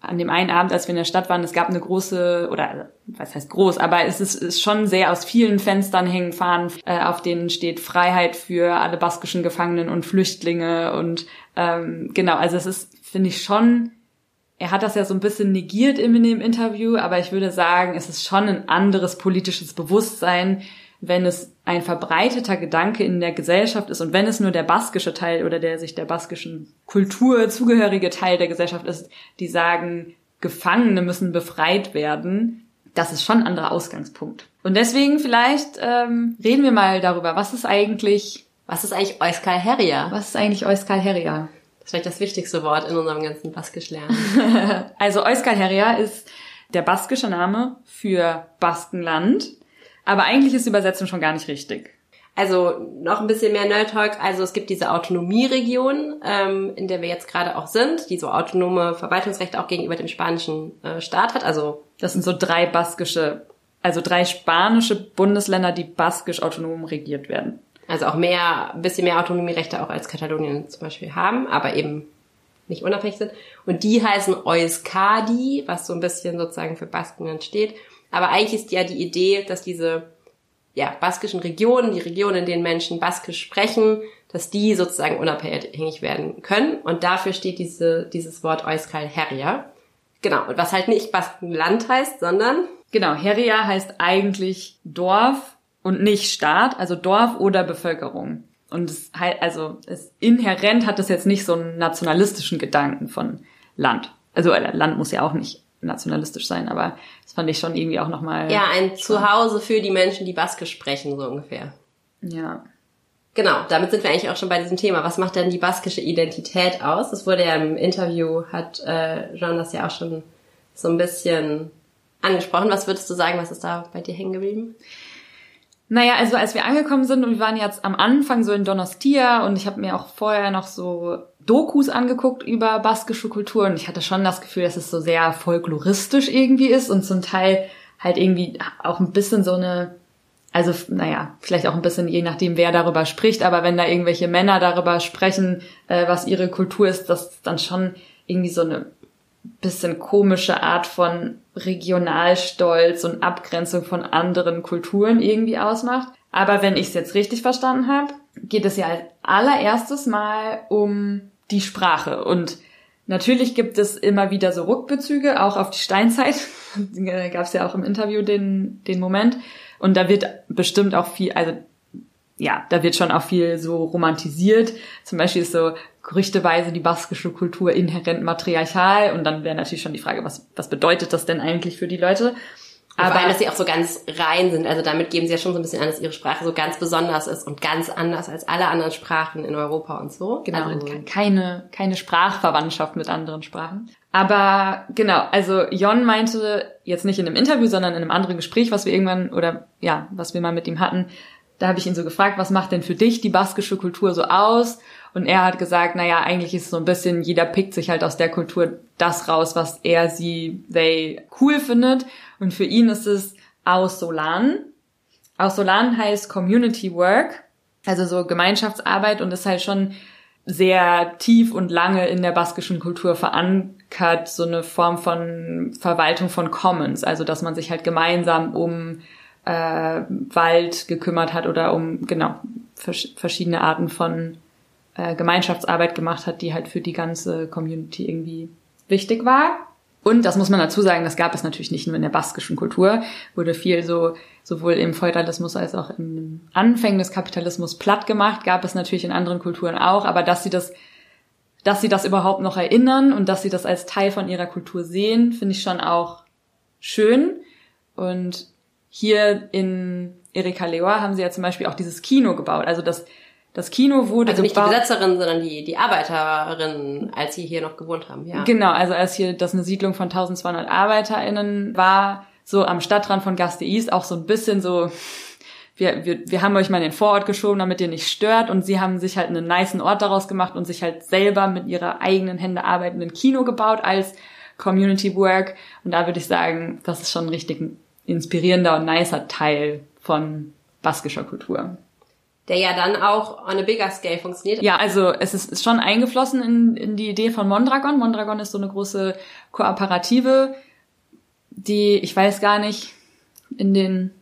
an dem einen Abend, als wir in der Stadt waren, es gab eine große, oder was heißt groß, aber es ist, ist schon sehr aus vielen Fenstern hängen Fahnen, äh, auf denen steht Freiheit für alle baskischen Gefangenen und Flüchtlinge und ähm, genau, also es ist, finde ich schon, er hat das ja so ein bisschen negiert in dem Interview, aber ich würde sagen, es ist schon ein anderes politisches Bewusstsein, wenn es ein verbreiteter Gedanke in der Gesellschaft ist und wenn es nur der baskische Teil oder der sich der baskischen Kultur zugehörige Teil der Gesellschaft ist, die sagen, Gefangene müssen befreit werden, das ist schon ein anderer Ausgangspunkt. Und deswegen vielleicht ähm, reden wir mal darüber, was ist eigentlich... Was ist eigentlich Euskal Herria? Was ist eigentlich Euskal Herria? Das ist vielleicht das wichtigste Wort in unserem ganzen Baskisch lernen. also Euskal Herria ist der baskische Name für Baskenland aber eigentlich ist die Übersetzung schon gar nicht richtig. Also noch ein bisschen mehr Nerd Talk. Also es gibt diese Autonomieregion, ähm, in der wir jetzt gerade auch sind, die so autonome Verwaltungsrechte auch gegenüber dem spanischen äh, Staat hat. Also das sind so drei baskische, also drei spanische Bundesländer, die baskisch autonom regiert werden. Also auch mehr, ein bisschen mehr Autonomierechte auch als Katalonien zum Beispiel haben, aber eben nicht unabhängig sind. Und die heißen Euskadi, was so ein bisschen sozusagen für Baskenland steht. Aber eigentlich ist ja die Idee, dass diese ja, baskischen Regionen, die Regionen, in denen Menschen Baskisch sprechen, dass die sozusagen unabhängig werden können. Und dafür steht diese, dieses Wort Euskal Herria. Genau. Und was halt nicht Baskenland heißt, sondern? Genau. Herria heißt eigentlich Dorf und nicht Staat, also Dorf oder Bevölkerung. Und es halt, also es inhärent hat das jetzt nicht so einen nationalistischen Gedanken von Land. Also äh, Land muss ja auch nicht nationalistisch sein, aber das fand ich schon irgendwie auch nochmal. Ja, ein spannend. Zuhause für die Menschen, die Baskisch sprechen, so ungefähr. Ja. Genau, damit sind wir eigentlich auch schon bei diesem Thema. Was macht denn die baskische Identität aus? Das wurde ja im Interview, hat äh, Jean das ja auch schon so ein bisschen angesprochen. Was würdest du sagen, was ist da bei dir hängen geblieben? Naja, also als wir angekommen sind und wir waren jetzt am Anfang so in Donostia und ich habe mir auch vorher noch so Dokus angeguckt über baskische Kultur und ich hatte schon das Gefühl, dass es so sehr folkloristisch irgendwie ist und zum Teil halt irgendwie auch ein bisschen so eine, also naja, vielleicht auch ein bisschen je nachdem, wer darüber spricht, aber wenn da irgendwelche Männer darüber sprechen, äh, was ihre Kultur ist, das dann schon irgendwie so eine bisschen komische Art von Regionalstolz und Abgrenzung von anderen Kulturen irgendwie ausmacht. Aber wenn ich es jetzt richtig verstanden habe, geht es ja als allererstes Mal um die Sprache. Und natürlich gibt es immer wieder so Rückbezüge, auch auf die Steinzeit. Gab es ja auch im Interview den, den Moment. Und da wird bestimmt auch viel, also ja, da wird schon auch viel so romantisiert. Zum Beispiel ist so gerüchteweise die baskische Kultur inhärent matriarchal. Und dann wäre natürlich schon die Frage, was, was bedeutet das denn eigentlich für die Leute? Aber Wobei, dass sie auch so ganz rein sind. Also damit geben sie ja schon so ein bisschen an, dass ihre Sprache so ganz besonders ist und ganz anders als alle anderen Sprachen in Europa und so. Genau, also, keine, keine Sprachverwandtschaft mit anderen Sprachen. Aber genau, also Jon meinte jetzt nicht in einem Interview, sondern in einem anderen Gespräch, was wir irgendwann, oder ja, was wir mal mit ihm hatten, da habe ich ihn so gefragt, was macht denn für dich die baskische Kultur so aus? Und er hat gesagt, naja, eigentlich ist es so ein bisschen, jeder pickt sich halt aus der Kultur das raus, was er, sie, they cool findet. Und für ihn ist es Ausolan. Ausolan heißt Community Work, also so Gemeinschaftsarbeit und ist halt schon sehr tief und lange in der baskischen Kultur verankert, so eine Form von Verwaltung von Commons, also dass man sich halt gemeinsam um äh, Wald gekümmert hat oder um genau vers verschiedene Arten von äh, Gemeinschaftsarbeit gemacht hat, die halt für die ganze Community irgendwie wichtig war. Und das muss man dazu sagen, das gab es natürlich nicht nur in der baskischen Kultur, wurde viel so sowohl im Feudalismus als auch im Anfängen des Kapitalismus platt gemacht, gab es natürlich in anderen Kulturen auch, aber dass sie das dass sie das überhaupt noch erinnern und dass sie das als Teil von ihrer Kultur sehen, finde ich schon auch schön. Und hier in Erika Leor haben sie ja zum Beispiel auch dieses Kino gebaut. Also das, das Kino wurde Also nicht die gebaut. Besetzerinnen, sondern die, die Arbeiterinnen, als sie hier noch gewohnt haben, ja. Genau, also als hier das eine Siedlung von 1200 ArbeiterInnen war, so am Stadtrand von Gasteis, auch so ein bisschen so, wir, wir, wir haben euch mal in den Vorort geschoben, damit ihr nicht stört und sie haben sich halt einen niceen Ort daraus gemacht und sich halt selber mit ihrer eigenen Hände arbeitenden Kino gebaut als Community Work und da würde ich sagen, das ist schon ein richtig inspirierender und nicer Teil von baskischer Kultur. Der ja dann auch on a bigger scale funktioniert. Ja, also es ist schon eingeflossen in, in die Idee von Mondragon. Mondragon ist so eine große Kooperative, die, ich weiß gar nicht, in den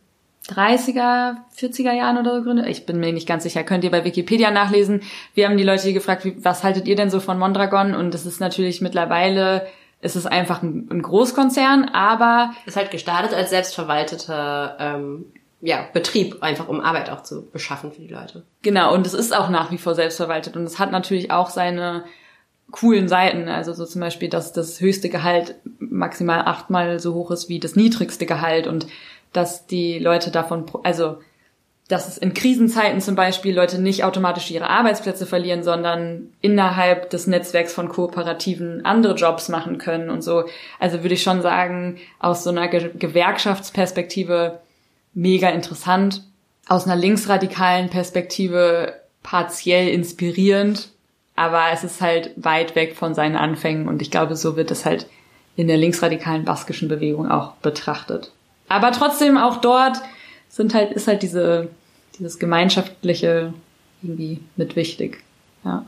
30er, 40er Jahren oder so gegründet. Ich bin mir nicht ganz sicher. Könnt ihr bei Wikipedia nachlesen. Wir haben die Leute gefragt, wie, was haltet ihr denn so von Mondragon? Und es ist natürlich mittlerweile, es ist einfach ein, ein Großkonzern, aber Ist halt gestartet als selbstverwalteter ähm, ja, Betrieb, einfach um Arbeit auch zu beschaffen für die Leute. Genau, und es ist auch nach wie vor selbstverwaltet und es hat natürlich auch seine coolen Seiten. Also so zum Beispiel, dass das höchste Gehalt maximal achtmal so hoch ist wie das niedrigste Gehalt und dass die Leute davon, pro- also dass es in Krisenzeiten zum Beispiel Leute nicht automatisch ihre Arbeitsplätze verlieren, sondern innerhalb des Netzwerks von Kooperativen andere Jobs machen können und so. Also würde ich schon sagen, aus so einer Ge Gewerkschaftsperspektive mega interessant, aus einer linksradikalen Perspektive partiell inspirierend, aber es ist halt weit weg von seinen Anfängen und ich glaube, so wird es halt in der linksradikalen baskischen Bewegung auch betrachtet. Aber trotzdem auch dort sind halt, ist halt diese, dieses gemeinschaftliche irgendwie mit wichtig. Ja.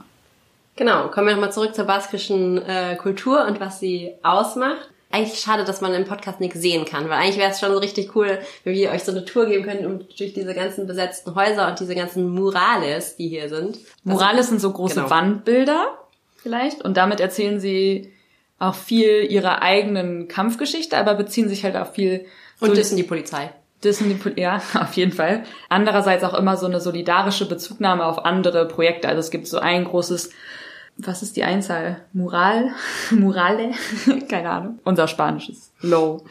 Genau, kommen wir nochmal zurück zur baskischen äh, Kultur und was sie ausmacht. Eigentlich schade, dass man im Podcast nichts sehen kann, weil eigentlich wäre es schon so richtig cool, wenn wir euch so eine Tour geben könnten um durch diese ganzen besetzten Häuser und diese ganzen Murales, die hier sind. Murales sind so große genau. Wandbilder vielleicht und damit erzählen sie auch viel ihrer eigenen Kampfgeschichte, aber beziehen sich halt auf viel Und Soli- dissen die Polizei. Disney, ja, auf jeden Fall. Andererseits auch immer so eine solidarische Bezugnahme auf andere Projekte. Also es gibt so ein großes, was ist die Einzahl? Mural? Murale? Keine Ahnung. Unser Spanisches. Low.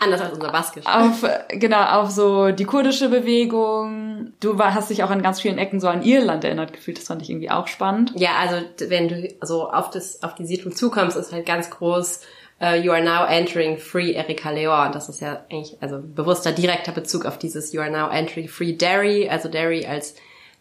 Anders als unser Baskisch. Auf, äh, genau, auf so die kurdische Bewegung. Du war, hast dich auch an ganz vielen Ecken so an Irland erinnert gefühlt. Das fand ich irgendwie auch spannend. Ja, also wenn du so auf das auf die Siedlung zukommst, ist halt ganz groß. Uh, you are now entering free Erika Leor. Und das ist ja eigentlich also bewusster direkter Bezug auf dieses You are now entering free Derry, also Derry als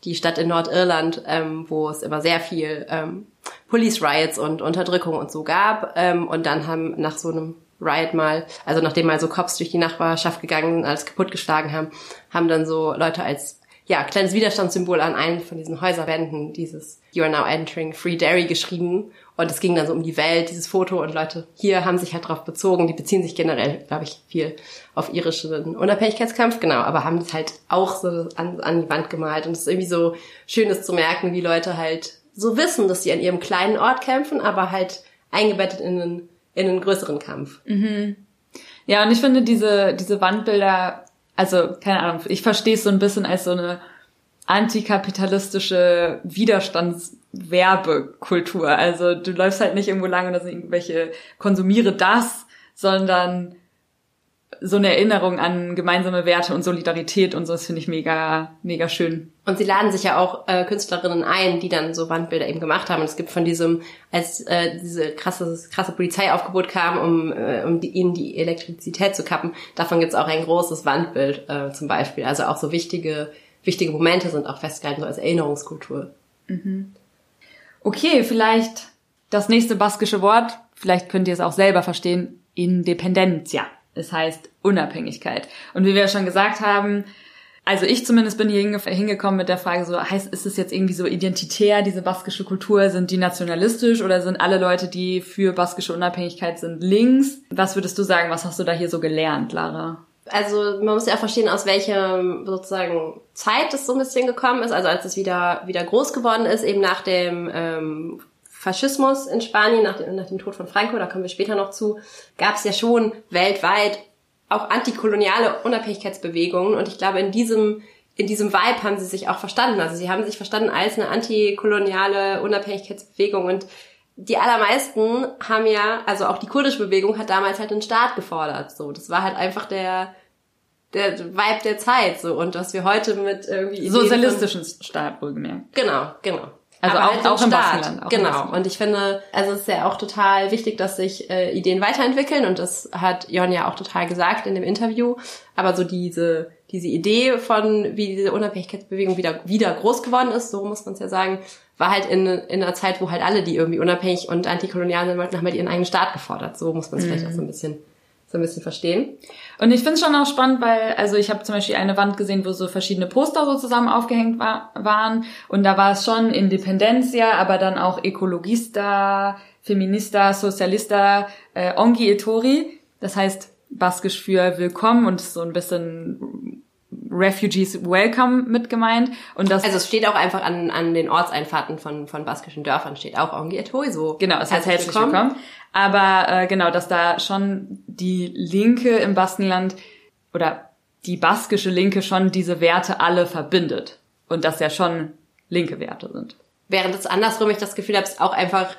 die Stadt in Nordirland, ähm, wo es immer sehr viel ähm, Police Riots und Unterdrückung und so gab. Ähm, und dann haben nach so einem Riot mal, also nachdem mal so Cops durch die Nachbarschaft gegangen sind, alles kaputtgeschlagen haben, haben dann so Leute als ja, kleines Widerstandssymbol an einen von diesen Häuserwänden dieses You are now entering Free Derry geschrieben. Und es ging dann so um die Welt, dieses Foto. Und Leute hier haben sich halt drauf bezogen. Die beziehen sich generell, glaube ich, viel auf irischen Unabhängigkeitskampf, genau. Aber haben das halt auch so an, an die Wand gemalt. Und es ist irgendwie so schön, das zu merken, wie Leute halt so wissen, dass sie an ihrem kleinen Ort kämpfen, aber halt eingebettet in einen, in einen größeren Kampf. Ja, und ich finde diese, diese Wandbilder, also, keine Ahnung, ich verstehe es so ein bisschen als so eine antikapitalistische Widerstandswerbekultur. Also du läufst halt nicht irgendwo lang und da sind irgendwelche konsumiere das, sondern so eine Erinnerung an gemeinsame Werte und Solidarität und so, das finde ich mega, mega schön. Und sie laden sich ja auch äh, Künstlerinnen ein, die dann so Wandbilder eben gemacht haben. Und es gibt von diesem, als äh, diese krasse, krasse Polizeiaufgebot kam, um, äh, um die, ihnen die Elektrizität zu kappen, davon gibt's auch ein großes Wandbild äh, zum Beispiel. Also auch so wichtige, wichtige Momente sind auch festgehalten, so als Erinnerungskultur. Okay, vielleicht das nächste baskische Wort, vielleicht könnt ihr es auch selber verstehen, Independencia. Es heißt Unabhängigkeit. Und wie wir schon gesagt haben, also ich zumindest bin hier hinge hingekommen mit der Frage so, heißt, ist es jetzt irgendwie so identitär, diese baskische Kultur, sind die nationalistisch oder sind alle Leute, die für baskische Unabhängigkeit sind, links? Was würdest du sagen, was hast du da hier so gelernt, Lara? Also man muss ja verstehen, aus welchem sozusagen Zeit das so ein bisschen gekommen ist. Also als es wieder wieder groß geworden ist, eben nach dem ähm, Faschismus in Spanien, nach dem, nach dem Tod von Franco, da kommen wir später noch zu, gab es ja schon weltweit auch antikoloniale Unabhängigkeitsbewegungen. Und ich glaube, in diesem in diesem Vibe haben sie sich auch verstanden. Also sie haben sich verstanden als eine antikoloniale Unabhängigkeitsbewegung und die allermeisten haben ja, also auch die kurdische Bewegung hat damals halt den Staat gefordert. So, das war halt einfach der der Vibe der Zeit so und was wir heute mit irgendwie Ideen Sozialistischen Staat wohlgemerkt. Genau, genau. Also Aber auch, halt auch im Staat. Auch im genau. Baskenland. Und ich finde, also es ist ja auch total wichtig, dass sich äh, Ideen weiterentwickeln und das hat Jon ja auch total gesagt in dem Interview. Aber so diese diese Idee von wie diese Unabhängigkeitsbewegung wieder wieder groß geworden ist, so muss man es ja sagen, war halt in, in einer Zeit, wo halt alle, die irgendwie unabhängig und antikolonial sein wollten, haben halt ihren eigenen Staat gefordert. So muss man es vielleicht auch so ein bisschen so ein bisschen verstehen. Und ich finde es schon auch spannend, weil, also ich habe zum Beispiel eine Wand gesehen, wo so verschiedene Poster so zusammen aufgehängt war, waren. Und da war es schon Independencia, aber dann auch Ekologista, Feminista, Socialista, äh, Ongi Etori. Das heißt baskisch für Willkommen und so ein bisschen Refugees Welcome mit gemeint. Und das Also es steht auch einfach an, an den Ortseinfahrten von, von baskischen Dörfern steht auch Ongi Etoi so. Genau, es heißt herzlich willkommen. Aber äh, genau, dass da schon die Linke im Baskenland oder die baskische Linke schon diese Werte alle verbindet. Und dass ja schon linke Werte sind. Während es andersrum ich das Gefühl habe, es auch einfach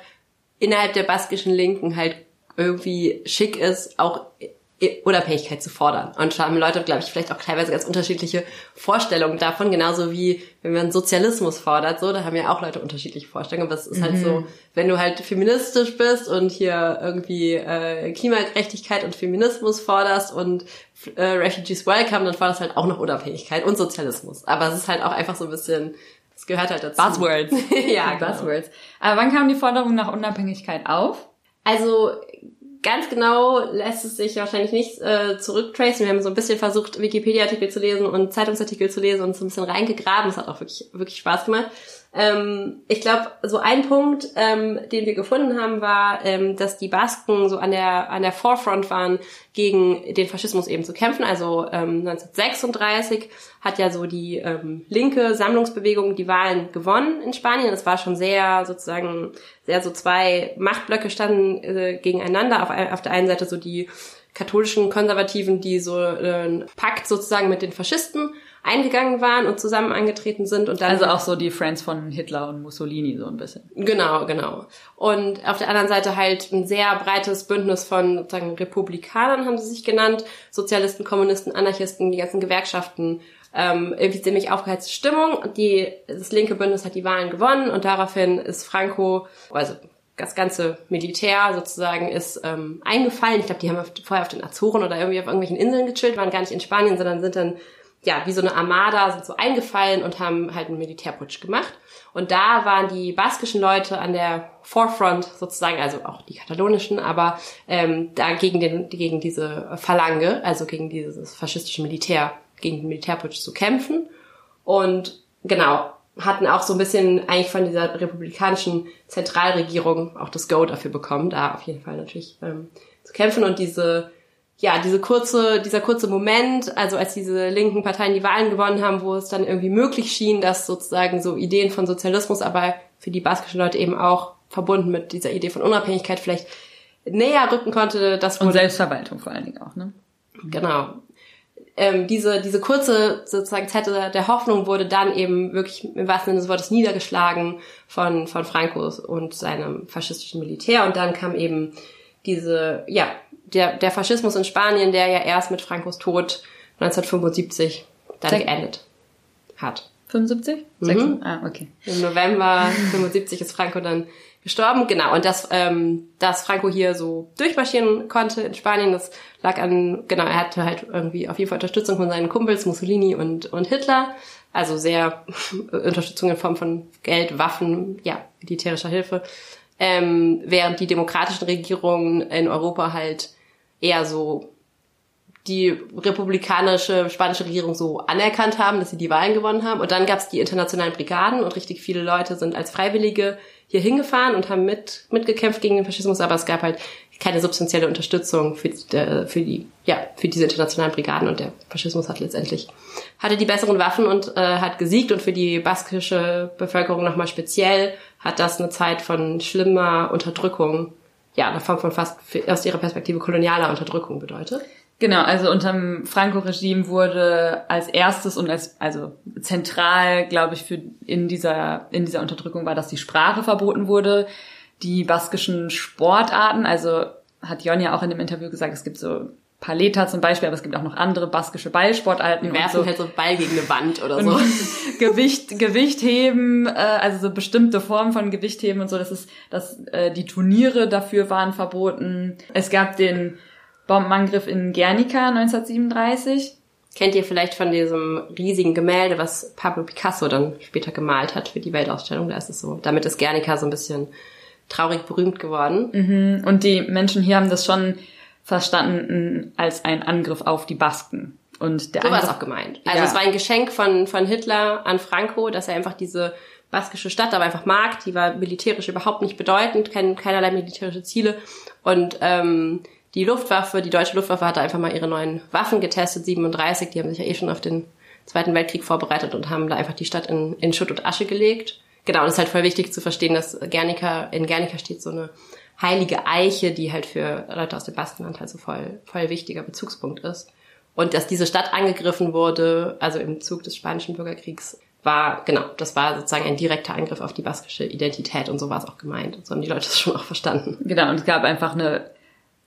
innerhalb der baskischen Linken halt irgendwie schick ist, auch Unabhängigkeit zu fordern. Und da haben Leute, glaube ich, vielleicht auch teilweise ganz unterschiedliche Vorstellungen davon, genauso wie wenn man Sozialismus fordert, so, da haben ja auch Leute unterschiedliche Vorstellungen, aber es ist halt so, wenn du halt feministisch bist und hier irgendwie äh, Klimagerechtigkeit und Feminismus forderst und äh, Refugees Welcome, dann forderst du halt auch noch Unabhängigkeit und Sozialismus. Aber es ist halt auch einfach so ein bisschen, es gehört halt dazu. Buzzwords. ja, genau. Buzzwords. Aber wann kam die Forderung nach Unabhängigkeit auf? Also ganz genau lässt es sich wahrscheinlich nicht äh, zurücktracen. Wir haben so ein bisschen versucht, Wikipedia-Artikel zu lesen und Zeitungsartikel zu lesen und so ein bisschen reingegraben. Das hat auch wirklich, wirklich Spaß gemacht. Ähm, ich glaube, so ein Punkt, ähm, den wir gefunden haben, war, ähm, dass die Basken so an der an der Forefront waren, gegen den Faschismus eben zu kämpfen. Also ähm, 1936 hat ja so die ähm, linke Sammlungsbewegung die Wahlen gewonnen in Spanien. Es war schon sehr sozusagen sehr so zwei Machtblöcke standen äh, gegeneinander. Auf, auf der einen Seite so die katholischen Konservativen, die so äh, einen Pakt sozusagen mit den Faschisten eingegangen waren und zusammen angetreten sind und dann Also auch so die Friends von Hitler und Mussolini so ein bisschen. Genau, genau. Und auf der anderen Seite halt ein sehr breites Bündnis von sozusagen Republikanern haben sie sich genannt, Sozialisten, Kommunisten, Anarchisten, die ganzen Gewerkschaften, ähm, irgendwie ziemlich aufgeheizte Stimmung. Die, das linke Bündnis hat die Wahlen gewonnen und daraufhin ist Franco, also das ganze Militär sozusagen ist ähm, eingefallen. Ich glaube, die haben vorher auf den Azoren oder irgendwie auf irgendwelchen Inseln gechillt, waren gar nicht in Spanien, sondern sind dann ja, wie so eine Armada sind so eingefallen und haben halt einen Militärputsch gemacht. Und da waren die baskischen Leute an der Forefront sozusagen, also auch die katalonischen, aber ähm, da gegen, den, gegen diese Phalange, also gegen dieses faschistische Militär, gegen den Militärputsch zu kämpfen. Und genau, hatten auch so ein bisschen eigentlich von dieser republikanischen Zentralregierung auch das Go dafür bekommen, da auf jeden Fall natürlich ähm, zu kämpfen und diese ja, diese kurze, dieser kurze Moment, also als diese linken Parteien die Wahlen gewonnen haben, wo es dann irgendwie möglich schien, dass sozusagen so Ideen von Sozialismus, aber für die baskischen Leute eben auch verbunden mit dieser Idee von Unabhängigkeit vielleicht näher rücken konnte, das Und Selbstverwaltung vor allen Dingen auch, ne? Genau. Ähm, diese, diese kurze sozusagen Zeit der der Hoffnung wurde dann eben wirklich im wahrsten Sinne des Wortes niedergeschlagen von, von Franco und seinem faschistischen Militär. Und dann kam eben diese, ja, der, der Faschismus in Spanien, der ja erst mit Francos Tod 1975 dann Sech- geendet hat. 75? Mhm. 76? Ah, okay. Im November 75 ist Franco dann gestorben. Genau, und dass, ähm, dass Franco hier so durchmarschieren konnte in Spanien, das lag an, genau, er hatte halt irgendwie auf jeden Fall Unterstützung von seinen Kumpels Mussolini und, und Hitler. Also sehr Unterstützung in Form von Geld, Waffen, ja, militärischer Hilfe. Ähm, während die demokratischen Regierungen in Europa halt eher so die republikanische spanische Regierung so anerkannt haben, dass sie die Wahlen gewonnen haben. Und dann gab es die internationalen Brigaden und richtig viele Leute sind als Freiwillige hier hingefahren und haben mit, mitgekämpft gegen den Faschismus, aber es gab halt keine substanzielle Unterstützung für, äh, für die, ja, für diese internationalen Brigaden. Und der Faschismus hat letztendlich, hatte die besseren Waffen und äh, hat gesiegt. Und für die baskische Bevölkerung nochmal speziell hat das eine Zeit von schlimmer Unterdrückung, ja, eine Form von fast aus ihrer Perspektive kolonialer Unterdrückung bedeutet. Genau, also unter dem Franco-Regime wurde als erstes und als also zentral, glaube ich, für in dieser in dieser Unterdrückung war, dass die Sprache verboten wurde, die baskischen Sportarten, also hat Jon ja auch in dem Interview gesagt, es gibt so Paleta zum Beispiel, aber es gibt auch noch andere baskische Ballsportarten. Die werfen so. halt so Ball gegen eine Wand oder so. Gewicht, Gewicht heben, äh, also so bestimmte Formen von Gewichtheben und so. Das ist, dass äh, die Turniere dafür waren verboten. Es gab den Bombenangriff in Guernica 1937. Kennt ihr vielleicht von diesem riesigen Gemälde, was Pablo Picasso dann später gemalt hat für die Weltausstellung? Da ist es so. Damit ist Guernica so ein bisschen traurig berühmt geworden. Mhm. Und die Menschen hier haben das schon verstanden als ein Angriff auf die Basken. Und der so war es auch gemeint. Also ja. es war ein Geschenk von, von Hitler an Franco, dass er einfach diese baskische Stadt aber einfach mag. Die war militärisch überhaupt nicht bedeutend, kein, keinerlei militärische Ziele. Und ähm, die Luftwaffe, die deutsche Luftwaffe hatte einfach mal ihre neuen Waffen getestet, 37, die haben sich ja eh schon auf den Zweiten Weltkrieg vorbereitet und haben da einfach die Stadt in, in Schutt und Asche gelegt. Genau, und es ist halt voll wichtig zu verstehen, dass Guernica, in Guernica steht so eine heilige Eiche, die halt für Leute aus dem Baskenland halt so voll, voll wichtiger Bezugspunkt ist. Und dass diese Stadt angegriffen wurde, also im Zug des Spanischen Bürgerkriegs, war, genau, das war sozusagen ein direkter Angriff auf die baskische Identität und so war es auch gemeint. Und so haben die Leute das schon auch verstanden. Genau, und es gab einfach eine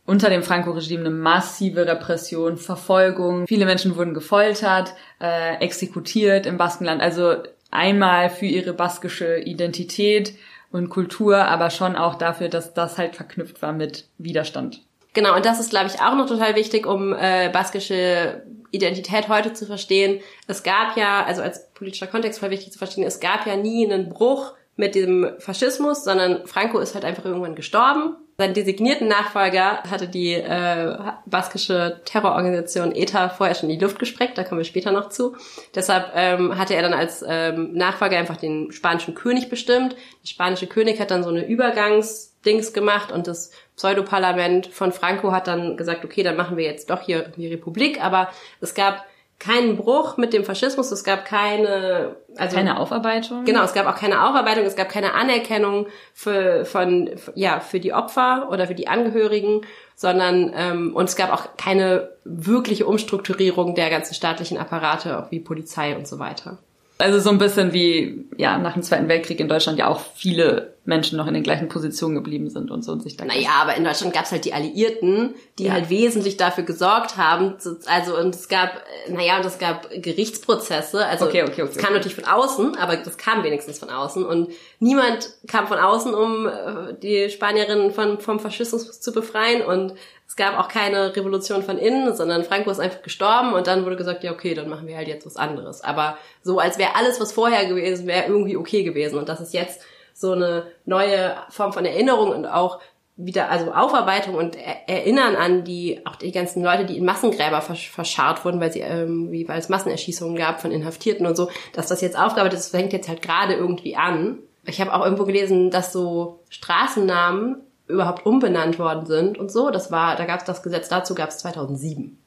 unter dem Franco-Regime eine massive Repression, Verfolgung. Viele Menschen wurden gefoltert, äh, exekutiert im Baskenland. Also einmal für ihre baskische Identität und Kultur, aber schon auch dafür, dass das halt verknüpft war mit Widerstand. Genau, und das ist, glaube ich, auch noch total wichtig, um äh, baskische Identität heute zu verstehen. Es gab ja, also als politischer Kontext voll wichtig zu verstehen, es gab ja nie einen Bruch mit dem Faschismus, sondern Franco ist halt einfach irgendwann gestorben seinen designierten Nachfolger hatte die äh, baskische Terrororganisation ETA vorher schon in die Luft gesprengt, da kommen wir später noch zu. Deshalb ähm, hatte er dann als ähm, Nachfolger einfach den spanischen König bestimmt. Der spanische König hat dann so eine Übergangsdings gemacht und das Pseudoparlament von Franco hat dann gesagt, okay, dann machen wir jetzt doch hier die Republik, aber es gab keinen Bruch mit dem Faschismus, es gab keine, also keine Aufarbeitung. Genau, es gab auch keine Aufarbeitung, es gab keine Anerkennung für von ja für die Opfer oder für die Angehörigen, sondern ähm, und es gab auch keine wirkliche Umstrukturierung der ganzen staatlichen Apparate, auch wie Polizei und so weiter. Also so ein bisschen wie ja nach dem Zweiten Weltkrieg in Deutschland ja auch viele Menschen noch in den gleichen Positionen geblieben sind und so und sich da. Naja, aber in Deutschland gab es halt die Alliierten, die ja. halt wesentlich dafür gesorgt haben. Also und es gab, naja, und es gab Gerichtsprozesse. Also okay, okay, okay, es kam natürlich von außen, aber das kam wenigstens von außen. Und niemand kam von außen, um äh, die Spanierinnen von, vom Faschismus zu befreien. Und es gab auch keine Revolution von innen, sondern Franco ist einfach gestorben und dann wurde gesagt, ja okay, dann machen wir halt jetzt was anderes. Aber so, als wäre alles, was vorher gewesen wäre, irgendwie okay gewesen. Und das ist jetzt so eine neue Form von Erinnerung und auch wieder, also Aufarbeitung und Erinnern an die, auch die ganzen Leute, die in Massengräber verscharrt wurden, weil sie irgendwie, weil es Massenerschießungen gab von Inhaftierten und so, dass das jetzt Aufgabe ist, das fängt jetzt halt gerade irgendwie an. Ich habe auch irgendwo gelesen, dass so Straßennamen überhaupt umbenannt worden sind und so. Das war, da gab es das Gesetz dazu, gab es 2007.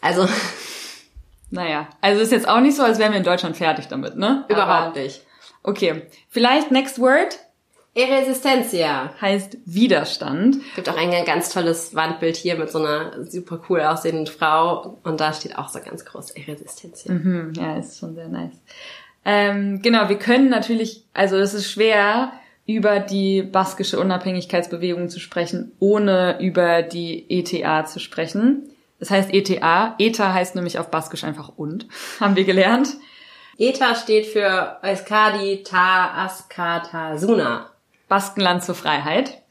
Also. Naja, also ist jetzt auch nicht so, als wären wir in Deutschland fertig damit, ne? Überhaupt Aber, nicht. Okay, vielleicht next word. Irresistencia. Heißt Widerstand. Gibt auch ein ganz tolles Wandbild hier mit so einer super cool aussehenden Frau und da steht auch so ganz groß Irresistencia. Mhm, ja, ist schon sehr nice. Ähm, genau, wir können natürlich, also es ist schwer, über die baskische Unabhängigkeitsbewegung zu sprechen, ohne über die ETA zu sprechen. Das heißt ETA. ETA heißt nämlich auf Baskisch einfach und, haben wir gelernt. ETA steht für Euskadi Ta Askata Suna. Baskenland zur Freiheit.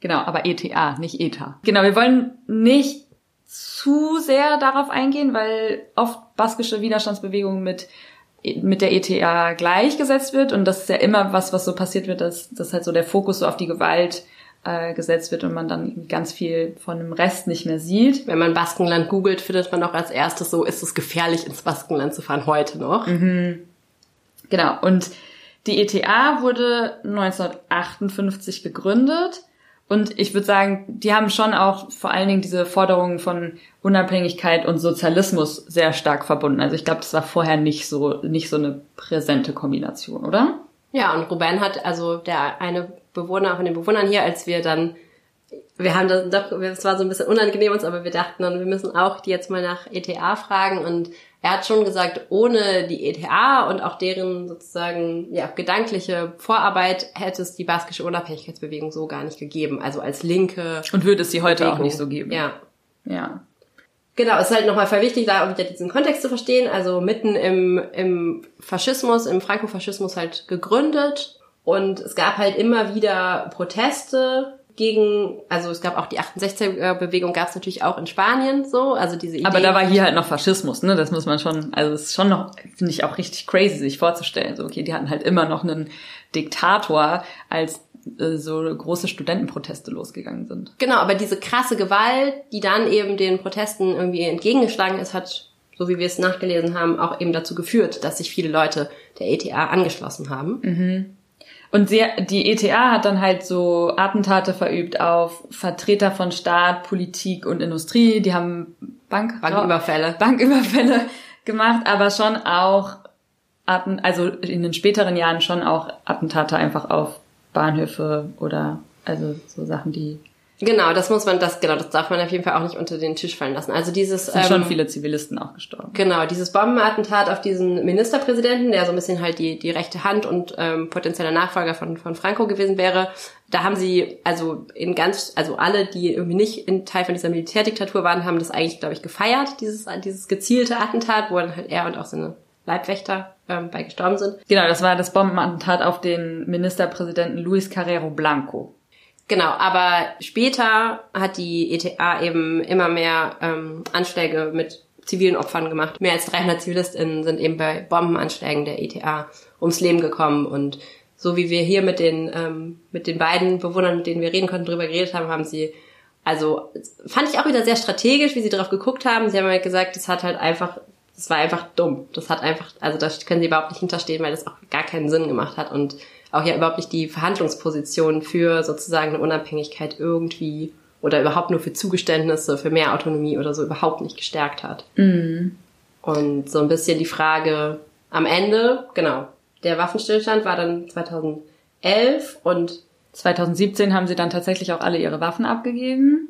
Genau, aber ETA, nicht ETA. Genau, wir wollen nicht zu sehr darauf eingehen, weil oft baskische Widerstandsbewegungen mit mit der ETA gleichgesetzt wird und das ist ja immer was, was so passiert wird, dass, dass halt so der Fokus so auf die Gewalt äh, gesetzt wird und man dann ganz viel von dem Rest nicht mehr sieht. Wenn man Baskenland googelt, findet man auch als erstes so, ist es gefährlich, ins Baskenland zu fahren heute noch. Mhm. Genau. Und die ETA wurde 1958 gegründet Und ich würde sagen, die haben schon auch vor allen Dingen diese Forderungen von Unabhängigkeit und Sozialismus sehr stark verbunden. Also ich glaube, das war vorher nicht so, nicht so eine präsente Kombination, oder? Ja, und Ruben hat, also der eine Bewohner von den Bewohnern hier, als wir dann, wir haben das doch, es war so ein bisschen unangenehm uns, aber wir dachten dann, wir müssen auch die jetzt mal nach ETA fragen und er hat schon gesagt, ohne die ETA und auch deren sozusagen ja, gedankliche Vorarbeit hätte es die baskische Unabhängigkeitsbewegung so gar nicht gegeben. Also als linke. Und würde es sie heute Bewegung. auch nicht so geben. Ja. Ja. Genau, es ist halt nochmal voll wichtig, da wieder diesen Kontext zu verstehen. Also mitten im, im Faschismus, im Frankofaschismus halt gegründet. Und es gab halt immer wieder Proteste gegen, also es gab auch die 68er-Bewegung, gab es natürlich auch in Spanien so, also diese Idee. Aber da war hier halt noch Faschismus, ne? Das muss man schon, also es ist schon noch, finde ich auch richtig crazy, sich vorzustellen. So, okay, die hatten halt immer noch einen Diktator, als äh, so große Studentenproteste losgegangen sind. Genau, aber diese krasse Gewalt, die dann eben den Protesten irgendwie entgegengeschlagen ist, hat, so wie wir es nachgelesen haben, auch eben dazu geführt, dass sich viele Leute der ETA angeschlossen haben. Und sie, die ETA hat dann halt so Attentate verübt auf Vertreter von Staat, Politik und Industrie. Die haben Bank Banküberfälle. Banküberfälle gemacht, aber schon auch Atten, also in den späteren Jahren schon auch Attentate einfach auf Bahnhöfe oder also so Sachen, die Genau, das muss man, das, genau, das darf man auf jeden Fall auch nicht unter den Tisch fallen lassen. Also dieses, sind schon viele Zivilisten auch gestorben. Genau, dieses Bombenattentat auf diesen Ministerpräsidenten, der so ein bisschen halt die, die rechte Hand und ähm, potenzieller Nachfolger von, von Franco gewesen wäre, da haben sie, also in ganz, also alle, die irgendwie nicht in Teil von dieser Militärdiktatur waren, haben das eigentlich, glaube ich, gefeiert, dieses, dieses gezielte Attentat, wo dann halt er und auch seine Leibwächter ähm, bei gestorben sind. Genau, das war das Bombenattentat auf den Ministerpräsidenten Luis Carrero Blanco. Genau, aber später hat die ETA eben immer mehr ähm, Anschläge mit zivilen Opfern gemacht. Mehr als 300 ZivilistInnen sind eben bei Bombenanschlägen der ETA ums Leben gekommen und so wie wir hier mit den ähm, mit den beiden Bewohnern, mit denen wir reden konnten, drüber geredet haben, haben sie also fand ich auch wieder sehr strategisch, wie sie darauf geguckt haben. Sie haben halt gesagt, das hat halt einfach, das war einfach dumm. Das hat einfach, also da können sie überhaupt nicht hinterstehen, weil das auch gar keinen Sinn gemacht hat und auch ja überhaupt nicht die Verhandlungsposition für sozusagen eine Unabhängigkeit irgendwie oder überhaupt nur für Zugeständnisse, für mehr Autonomie oder so überhaupt nicht gestärkt hat. Und so ein bisschen die Frage am Ende, genau, der Waffenstillstand war dann 2011 und 2017 haben sie dann tatsächlich auch alle ihre Waffen abgegeben.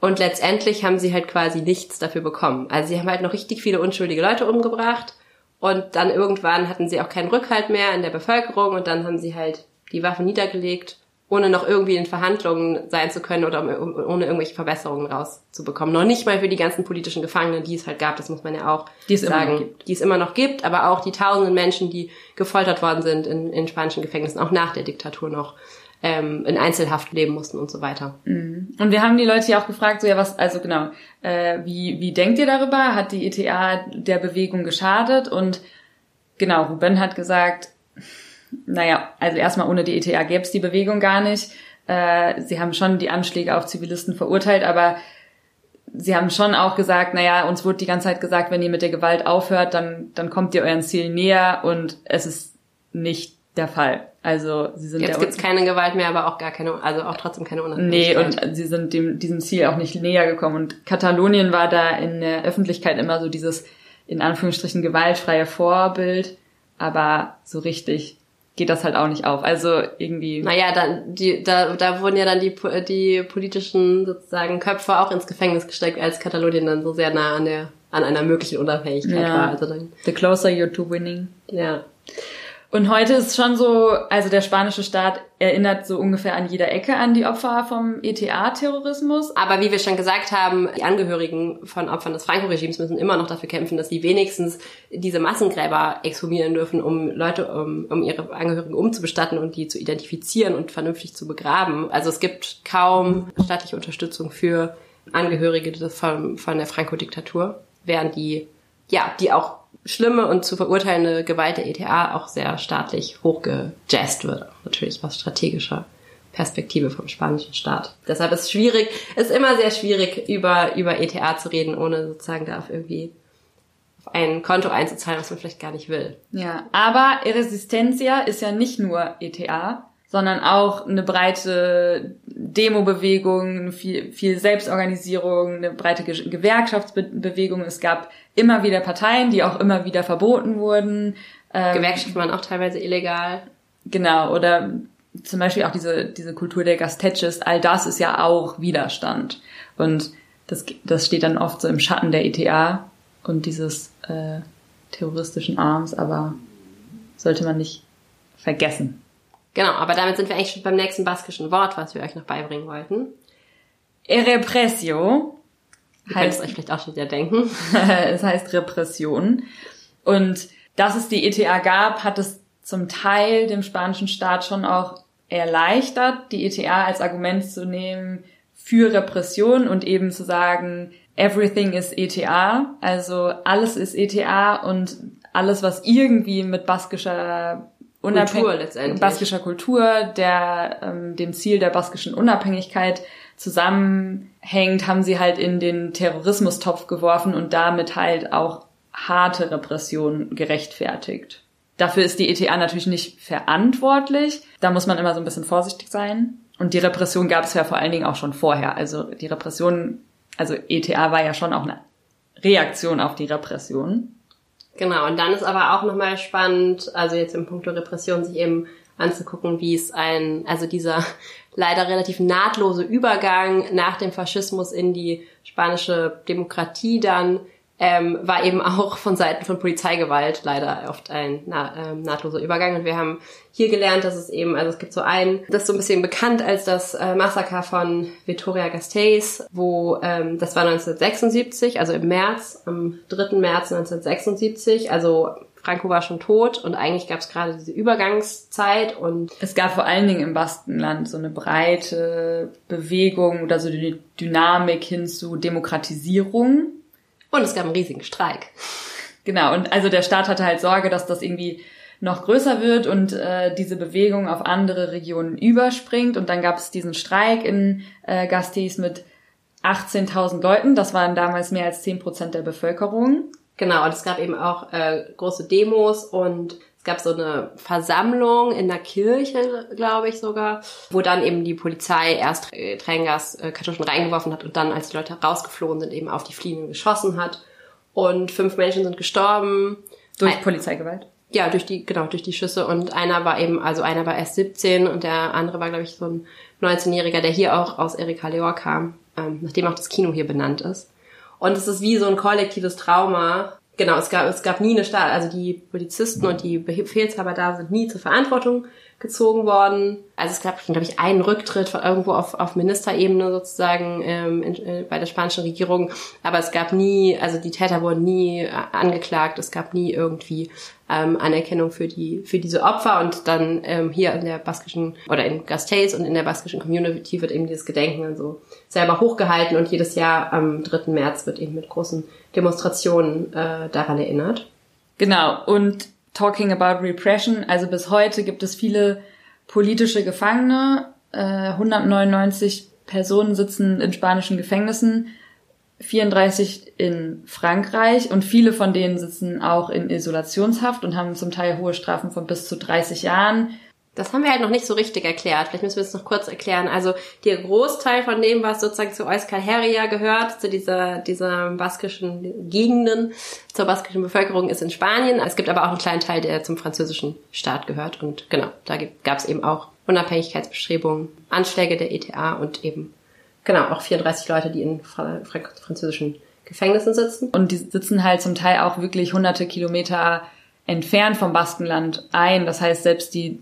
Und letztendlich haben sie halt quasi nichts dafür bekommen. Also sie haben halt noch richtig viele unschuldige Leute umgebracht und dann irgendwann hatten sie auch keinen Rückhalt mehr in der Bevölkerung und dann haben sie halt die Waffen niedergelegt, ohne noch irgendwie in Verhandlungen sein zu können oder um, ohne irgendwelche Verbesserungen rauszubekommen. Noch nicht mal für die ganzen politischen Gefangenen, die es halt gab, das muss man ja auch Die es immer sagen, noch gibt. die es immer noch gibt, aber auch die tausenden Menschen, die gefoltert worden sind in, in spanischen Gefängnissen, auch nach der Diktatur noch ähm, in Einzelhaft leben mussten und so weiter. Und wir haben die Leute ja auch gefragt, so ja was, also genau, äh, wie, wie denkt ihr darüber? Hat die ETA der Bewegung geschadet? Und genau, Ruben hat gesagt, naja, also erstmal ohne die ETA gäbe es die Bewegung gar nicht. Äh, sie haben schon die Anschläge auf Zivilisten verurteilt, aber sie haben schon auch gesagt, naja, uns wurde die ganze Zeit gesagt, wenn ihr mit der Gewalt aufhört, dann, dann kommt ihr euren Ziel näher und es ist nicht der Fall. Also sie sind Jetzt gibt's keine Gewalt mehr, aber auch gar keine, also auch trotzdem keine Nee, Unabhängigkeit. und sie sind dem, diesem Ziel auch nicht näher gekommen. Und Katalonien war da in der Öffentlichkeit immer so dieses, in Anführungsstrichen, gewaltfreie Vorbild. Aber so richtig geht das halt auch nicht auf. Also irgendwie. Naja, dann, die, da, da wurden ja dann die, die politischen sozusagen Köpfe auch ins Gefängnis gesteckt, als Katalonien dann so sehr nah an der, an einer möglichen Unabhängigkeit Ja. war. Also dann, The closer you're to winning. ja. Und heute ist schon so, also der spanische Staat erinnert so ungefähr an jeder Ecke an die Opfer vom ETA-Terrorismus. Aber wie wir schon gesagt haben, die Angehörigen von Opfern des Franco-Regimes müssen immer noch dafür kämpfen, dass sie wenigstens diese Massengräber exhumieren dürfen, um Leute, um, um ihre Angehörigen umzubestatten und die zu identifizieren und vernünftig zu begraben. Also es gibt kaum staatliche Unterstützung für Angehörige von, von der Franco-Diktatur, während die, ja, die auch schlimme und zu verurteilende Gewalt der ETA auch sehr staatlich hochgejazzt wird. Natürlich aus strategischer Perspektive vom spanischen Staat. Deshalb ist es schwierig, ist immer sehr schwierig, über, über ETA zu reden, ohne sozusagen da auf irgendwie ein Konto einzuzahlen, was man vielleicht gar nicht will. Ja, aber Resistencia ist ja nicht nur ETA, sondern auch eine breite Demobewegung, viel, viel Selbstorganisierung, eine breite Gewerkschaftsbewegung. Es gab immer wieder Parteien, die auch immer wieder verboten wurden. Ähm, Gewerkschaften waren auch teilweise illegal. Genau, oder zum Beispiel auch diese, diese Kultur der Gasteches, all das ist ja auch Widerstand. Und das, das steht dann oft so im Schatten der ETA und dieses äh, terroristischen Arms, aber sollte man nicht vergessen. Genau, aber damit sind wir eigentlich schon beim nächsten baskischen Wort, was wir euch noch beibringen wollten. Repressio. Ihr könnt es euch vielleicht auch schon wieder denken. es heißt Repression. Und dass es die ETA gab, hat es zum Teil dem spanischen Staat schon auch erleichtert, die ETA als Argument zu nehmen für Repression und eben zu sagen, everything is ETA, also alles ist ETA und alles, was irgendwie mit baskischer Kultur letztendlich. baskischer Kultur, der ähm, dem Ziel der baskischen Unabhängigkeit zusammenhängt, haben sie halt in den Terrorismustopf geworfen und damit halt auch harte Repression gerechtfertigt. Dafür ist die ETA natürlich nicht verantwortlich. Da muss man immer so ein bisschen vorsichtig sein. Und die Repression gab es ja vor allen Dingen auch schon vorher. Also die Repression, also ETA war ja schon auch eine Reaktion auf die Repression. Genau, und dann ist aber auch nochmal spannend, also jetzt im Punkt Repression, sich eben anzugucken, wie es ein, also dieser leider relativ nahtlose Übergang nach dem Faschismus in die spanische Demokratie dann ähm, war eben auch von Seiten von Polizeigewalt leider oft ein na, ähm, nahtloser Übergang. Und wir haben hier gelernt, dass es eben, also es gibt so ein, das ist so ein bisschen bekannt als das äh, Massaker von Vitoria Gasteiz, wo ähm, das war 1976, also im März, am 3. März 1976, also Franco war schon tot und eigentlich gab es gerade diese Übergangszeit und es gab vor allen Dingen im Baskenland so eine breite Bewegung oder so die Dynamik hin zu Demokratisierung und es gab einen riesigen Streik. Genau, und also der Staat hatte halt Sorge, dass das irgendwie noch größer wird und äh, diese Bewegung auf andere Regionen überspringt. Und dann gab es diesen Streik in äh, Gastis mit 18.000 Leuten. Das waren damals mehr als 10 Prozent der Bevölkerung. Genau, und es gab eben auch äh, große Demos und es gab so eine Versammlung in der Kirche, glaube ich sogar, wo dann eben die Polizei erst Tränengas, äh, Kartuschen reingeworfen hat und dann, als die Leute rausgeflohen sind, eben auf die Fliehenden geschossen hat. Und fünf Menschen sind gestorben. Durch Ein Polizeigewalt? Ja, durch die, genau, durch die Schüsse. Und einer war eben, also einer war erst 17 und der andere war, glaube ich, so ein 19-Jähriger, der hier auch aus Erika Leor kam, ähm, nachdem auch das Kino hier benannt ist. Und es ist wie so ein kollektives Trauma, genau, es gab, es gab nie eine Staat, also die Polizisten und die Befehlshaber da sind nie zur Verantwortung gezogen worden. Also es gab, glaube ich, einen Rücktritt von irgendwo auf, auf Ministerebene sozusagen ähm, in, äh, bei der spanischen Regierung. Aber es gab nie, also die Täter wurden nie äh, angeklagt. Es gab nie irgendwie ähm, Anerkennung für die für diese Opfer. Und dann ähm, hier in der baskischen oder in Gasteiz und in der baskischen Community wird eben dieses Gedenken dann so selber hochgehalten und jedes Jahr am 3. März wird eben mit großen Demonstrationen äh, daran erinnert. Genau. Und talking about repression, also bis heute gibt es viele politische Gefangene. Äh, 199 Personen sitzen in spanischen Gefängnissen, 34 in Frankreich und viele von denen sitzen auch in Isolationshaft und haben zum Teil hohe Strafen von bis zu 30 Jahren. Das haben wir halt noch nicht so richtig erklärt. Vielleicht müssen wir es noch kurz erklären. Also der Großteil von dem, was sozusagen zu Euskal Herria gehört, zu dieser, dieser baskischen Gegenden, zur baskischen Bevölkerung, ist in Spanien. Es gibt aber auch einen kleinen Teil, der zum französischen Staat gehört. Und genau, da gab es eben auch Unabhängigkeitsbestrebungen, Anschläge der ETA und eben, genau, auch 34 Leute, die in französischen Gefängnissen sitzen. Und die sitzen halt zum Teil auch wirklich hunderte Kilometer entfernt vom Baskenland ein. Das heißt, selbst die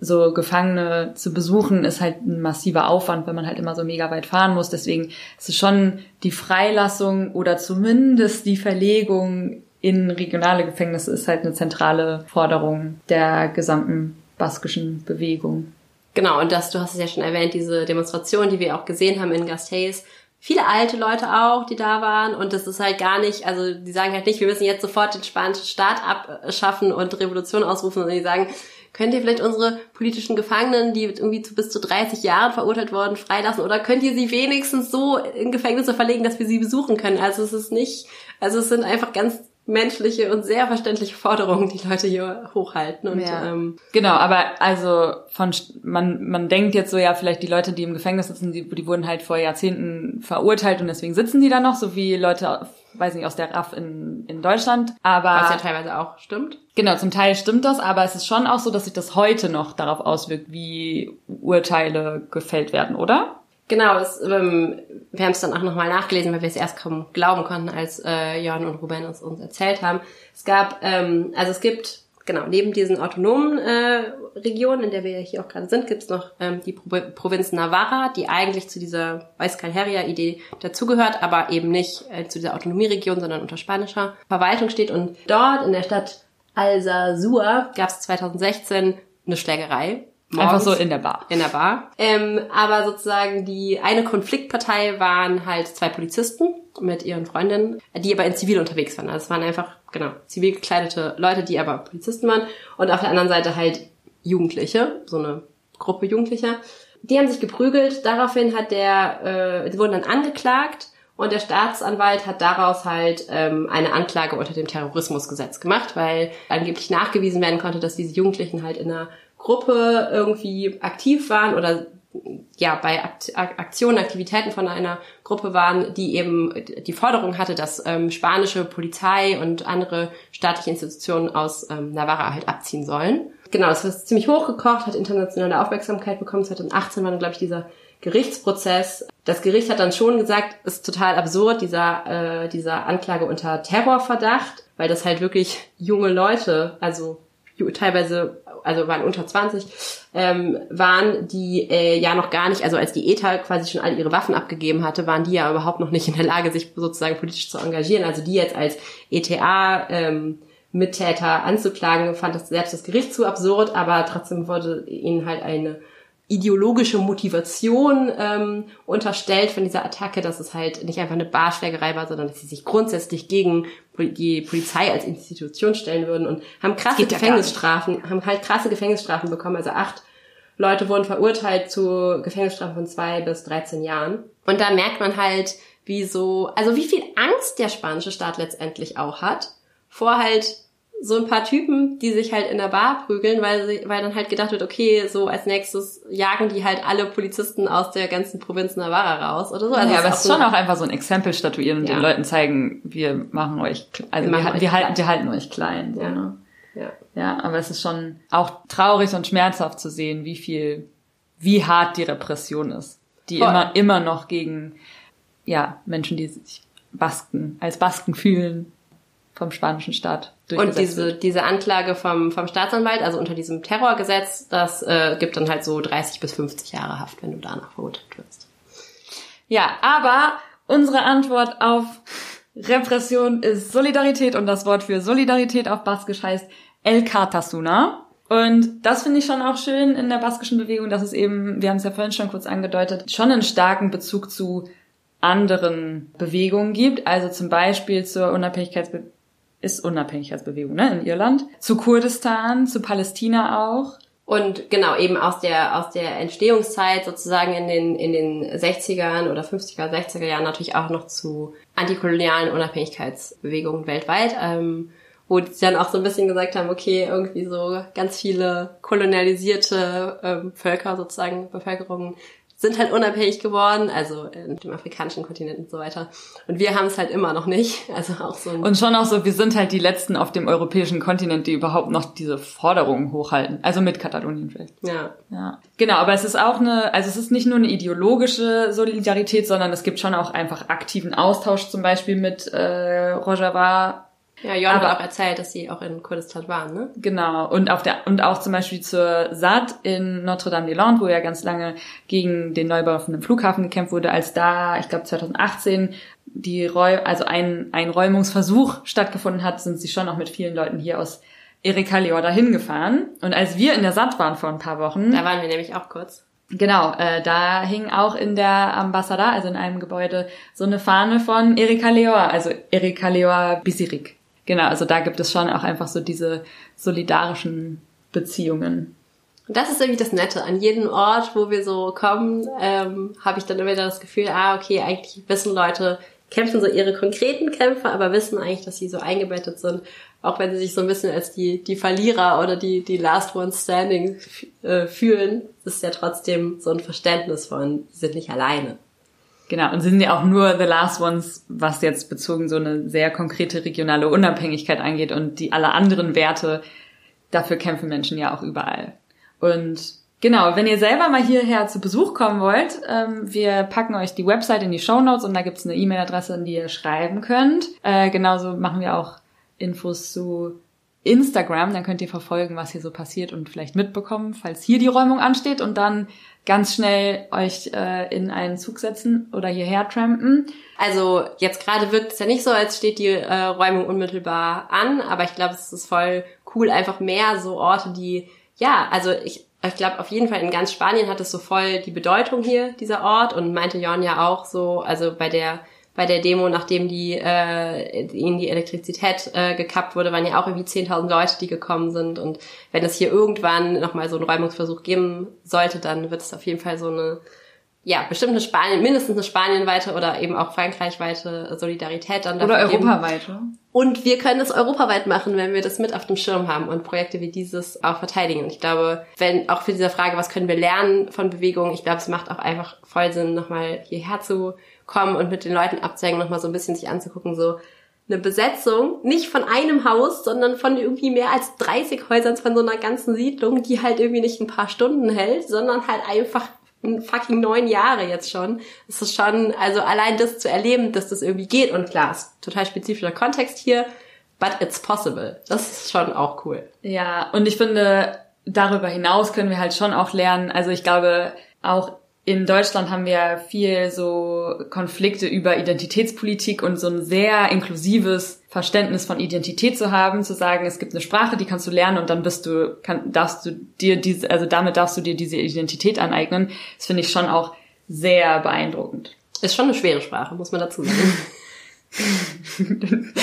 so Gefangene zu besuchen, ist halt ein massiver Aufwand, wenn man halt immer so mega weit fahren muss. Deswegen ist es schon die Freilassung oder zumindest die Verlegung in regionale Gefängnisse ist halt eine zentrale Forderung der gesamten baskischen Bewegung. Genau, und das, du hast es ja schon erwähnt, diese Demonstration, die wir auch gesehen haben in Gasteiz, viele alte Leute auch, die da waren. Und das ist halt gar nicht, also die sagen halt nicht, wir müssen jetzt sofort den spanischen Staat abschaffen und Revolution ausrufen, sondern die sagen, könnt ihr vielleicht unsere politischen Gefangenen, die irgendwie zu bis zu 30 Jahren verurteilt worden, freilassen? Oder könnt ihr sie wenigstens so in Gefängnisse verlegen, dass wir sie besuchen können? Also es ist nicht, also es sind einfach ganz menschliche und sehr verständliche Forderungen, die Leute hier hochhalten. Und, Ja. ähm, Genau, aber also von man man denkt jetzt so ja vielleicht die Leute, die im Gefängnis sitzen, die, die wurden halt vor Jahrzehnten verurteilt und deswegen sitzen die da noch, so wie Leute, weiß nicht aus der RAF in in Deutschland. Aber was ja teilweise auch stimmt. genau zum Teil stimmt das, aber es ist schon auch so, dass sich das heute noch darauf auswirkt, wie Urteile gefällt werden, oder? Genau, es, ähm, wir haben es dann auch nochmal nachgelesen, weil wir es erst kaum glauben konnten, als äh, Jörn und Ruben uns, uns erzählt haben. Es gab, ähm, also es gibt, genau, neben diesen autonomen äh, Regionen, in der wir ja hier auch gerade sind, gibt es noch ähm, die Pro Provinz Navarra, die eigentlich zu dieser Weißkalheria-Idee dazugehört, aber eben nicht äh, zu dieser Autonomieregion, sondern unter spanischer Verwaltung steht. Und dort in der Stadt Alsasua gab es 2016 eine Schlägerei. Einfach so Morgens in der Bar. in der Bar. Ähm, aber sozusagen die eine Konfliktpartei waren halt zwei Polizisten mit ihren Freundinnen, die aber in Zivil unterwegs waren. Also es waren einfach, genau, zivil gekleidete Leute, die aber Polizisten waren. Und auf der anderen Seite halt Jugendliche, so eine Gruppe Jugendlicher. Die haben sich geprügelt. Daraufhin hat der, äh, die wurden dann angeklagt. Und der Staatsanwalt hat daraus halt ähm, eine Anklage unter dem Terrorismusgesetz gemacht, weil angeblich nachgewiesen werden konnte, dass diese Jugendlichen halt in einer Gruppe irgendwie aktiv waren oder ja bei Akt Ak- Aktionen, Aktivitäten von einer Gruppe waren, die eben die Forderung hatte, dass ähm, spanische Polizei und andere staatliche Institutionen aus ähm, Navarra halt abziehen sollen. Genau, das ist ziemlich hochgekocht, hat internationale Aufmerksamkeit bekommen. 2018 war dann, glaube ich, dieser Gerichtsprozess. Das Gericht hat dann schon gesagt, ist total absurd, dieser, äh, dieser Anklage unter Terrorverdacht, weil das halt wirklich junge Leute, also teilweise, also waren unter 20, ähm, waren, die äh, ja noch gar nicht, also als die ETA quasi schon all ihre Waffen abgegeben hatte, waren die ja überhaupt noch nicht in der Lage, sich sozusagen politisch zu engagieren. Also die jetzt als ETA ähm, Mittäter anzuklagen, fand das selbst das Gericht zu absurd, aber trotzdem wurde ihnen halt eine ideologische Motivation ähm, unterstellt von dieser Attacke, dass es halt nicht einfach eine Barschlägerei war, sondern dass sie sich grundsätzlich gegen die Polizei als Institution stellen würden und haben krasse Gefängnisstrafen, haben halt krasse Gefängnisstrafen bekommen. Also acht Leute wurden verurteilt zu Gefängnisstrafen von zwei bis 13 Jahren. Und da merkt man halt, wie so, also wie viel Angst der spanische Staat letztendlich auch hat, vor halt so ein paar Typen, die sich halt in der Bar prügeln, weil sie, weil dann halt gedacht wird, okay, so als nächstes jagen die halt alle Polizisten aus der ganzen Provinz Navarra raus oder so. Also ja, aber es ist schon auch einfach so ein Exempel statuieren und Ja. den Leuten zeigen, wir machen euch, also Wir wir, euch wir halten, wir halten euch klein. So, Ja. ne? ja. Ja, aber es ist schon auch traurig und schmerzhaft zu sehen, wie viel, wie hart die Repression ist, die Voll. immer, immer noch gegen, ja, Menschen, die sich Basken, als Basken fühlen, vom spanischen Staat Und diese, wird. diese Anklage vom, vom Staatsanwalt, also unter diesem Terrorgesetz, das äh, gibt dann halt so 30 bis 50 Jahre Haft, wenn du danach verurteilt wirst. Ja, aber unsere Antwort auf Repression ist Solidarität und das Wort für Solidarität auf Baskisch heißt El Kartasuna. Und das finde ich schon auch schön in der baskischen Bewegung, dass es eben, wir haben es ja vorhin schon kurz angedeutet, schon einen starken Bezug zu anderen Bewegungen gibt. Also zum Beispiel zur Unabhängigkeitsbe ist Unabhängigkeitsbewegung ne, in Irland, zu Kurdistan, zu Palästina auch. Und genau, eben aus der, aus der Entstehungszeit sozusagen in den, in den 60ern oder 50er, 60er Jahren natürlich auch noch zu antikolonialen Unabhängigkeitsbewegungen weltweit, ähm, wo die dann auch so ein bisschen gesagt haben, okay, irgendwie so ganz viele kolonialisierte ähm, Völker sozusagen, Bevölkerungen sind halt unabhängig geworden, also in dem afrikanischen Kontinent und so weiter. Und wir haben es halt immer noch nicht. Also auch so Und schon auch so, wir sind halt die Letzten auf dem europäischen Kontinent, die überhaupt noch diese Forderungen hochhalten. Also mit Katalonien vielleicht. ja. Ja. Genau, aber es ist auch eine, also es ist nicht nur eine ideologische Solidarität, sondern es gibt schon auch einfach aktiven Austausch, zum Beispiel mit äh, Rojava. Ja, Jon hat auch erzählt, dass sie auch in Kurdistan waren, ne? Genau. Und auf der, und auch zum Beispiel zur SAD in Notre-Dame-des-Landes, wo ja ganz lange gegen den Neubau von einem Flughafen gekämpft wurde, als da, ich glaube 2018, die Räu also ein, ein Räumungsversuch stattgefunden hat, sind sie schon auch mit vielen Leuten hier aus Erika Leor dahin gefahren. Und als wir in der SAD waren vor ein paar Wochen, Da waren wir nämlich auch kurz. Genau, äh, da hing auch in der Ambassada, also in einem Gebäude, so eine Fahne von Erika Leor, also Erika Leor Bisirik. Genau, also da gibt es schon auch einfach so diese solidarischen Beziehungen. Und das ist irgendwie das Nette. An jedem Ort, wo wir so kommen, ähm, habe ich dann immer wieder das Gefühl, ah, okay, eigentlich wissen Leute, kämpfen so ihre konkreten Kämpfe, aber wissen eigentlich, dass sie so eingebettet sind, auch wenn sie sich so ein bisschen als die, die Verlierer oder die, die Last One Standing äh, fühlen, ist ja trotzdem so ein Verständnis von, sie sind nicht alleine. Genau, und sind ja auch nur the last ones, was jetzt bezogen so eine sehr konkrete regionale Unabhängigkeit angeht und die alle anderen Werte, dafür kämpfen Menschen ja auch überall. Und Genau, wenn ihr selber mal hierher zu Besuch kommen wollt, ähm, wir packen euch die Website in die Show Notes und da gibt's eine E-Mail-Adresse, an die ihr schreiben könnt. Äh, genauso machen wir auch Infos zu Instagram, dann könnt ihr verfolgen, was hier so passiert und vielleicht mitbekommen, falls hier die Räumung ansteht und dann ganz schnell euch äh, in einen Zug setzen oder hierher trampen. Also jetzt gerade wirkt es ja nicht so, als steht die äh, Räumung unmittelbar an, aber ich glaube, es ist voll cool, einfach mehr so Orte, die ja, also ich ich glaube auf jeden Fall in ganz Spanien hat es so voll die Bedeutung hier, dieser Ort. Und meinte Jon ja auch so, also bei der bei der Demo, nachdem die äh, ihnen die Elektrizität äh, gekappt wurde, waren ja auch irgendwie 10.000 Leute, die gekommen sind. Und wenn es hier irgendwann nochmal so einen Räumungsversuch geben sollte, dann wird es auf jeden Fall so eine ja, bestimmt eine Spanien, mindestens eine spanienweite oder eben auch frankreichweite Solidarität dann dafür Oder europaweite. Und wir können es europaweit machen, wenn wir das mit auf dem Schirm haben und Projekte wie dieses auch verteidigen. Und ich glaube, wenn auch für diese Frage, was können wir lernen von Bewegungen, ich glaube, es macht auch einfach voll Sinn, nochmal hierher zu kommen und mit den Leuten abzuhängen, nochmal so ein bisschen sich anzugucken, so eine Besetzung, nicht von einem Haus, sondern von irgendwie mehr als 30 Häusern von so einer ganzen Siedlung, die halt irgendwie nicht ein paar Stunden hält, sondern halt einfach fucking neun Jahre jetzt schon. Es ist schon, also allein das zu erleben, dass das irgendwie geht und klar, ist total spezifischer Kontext hier, but it's possible. Das ist schon auch cool. Ja, und ich finde, darüber hinaus können wir halt schon auch lernen, also ich glaube, auch in Deutschland haben wir viel so Konflikte über Identitätspolitik und so ein sehr inklusives Verständnis von Identität zu haben, zu sagen, es gibt eine Sprache, die kannst du lernen und dann bist du, kann, darfst du dir diese, also damit darfst du dir diese Identität aneignen. Das finde ich schon auch sehr beeindruckend. Ist schon eine schwere Sprache, muss man dazu sagen.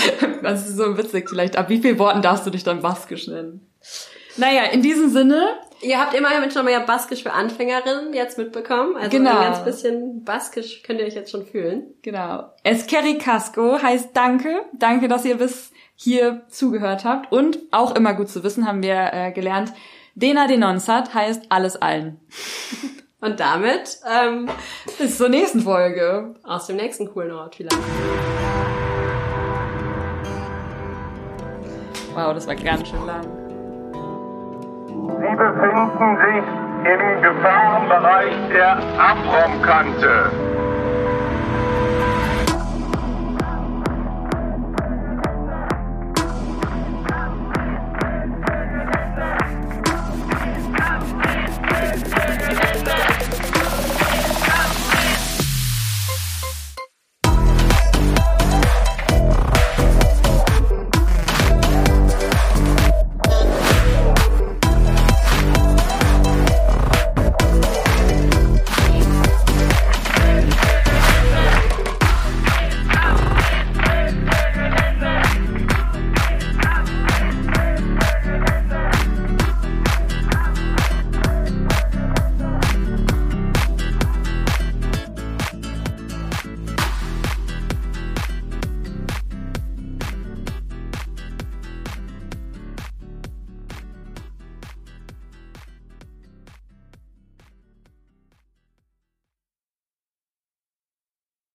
das ist so witzig, vielleicht ab wie vielen Worten darfst du dich dann baskisch nennen? Naja, in diesem Sinne, Ihr habt immerhin schon mal ja Baskisch für Anfängerinnen jetzt mitbekommen. Also genau. ein ganz bisschen Baskisch könnt ihr euch jetzt schon fühlen. Genau. Eskeri Casco heißt Danke. Danke, dass ihr bis hier zugehört habt. Und auch immer gut zu wissen, haben wir äh, gelernt, Dena Denonsat heißt alles allen. Und damit ähm, bis zur nächsten Folge. Aus dem nächsten coolen Ort vielleicht. Wow, das war ganz schön lang. Sie befinden sich im Gefahrenbereich der Abraumkante.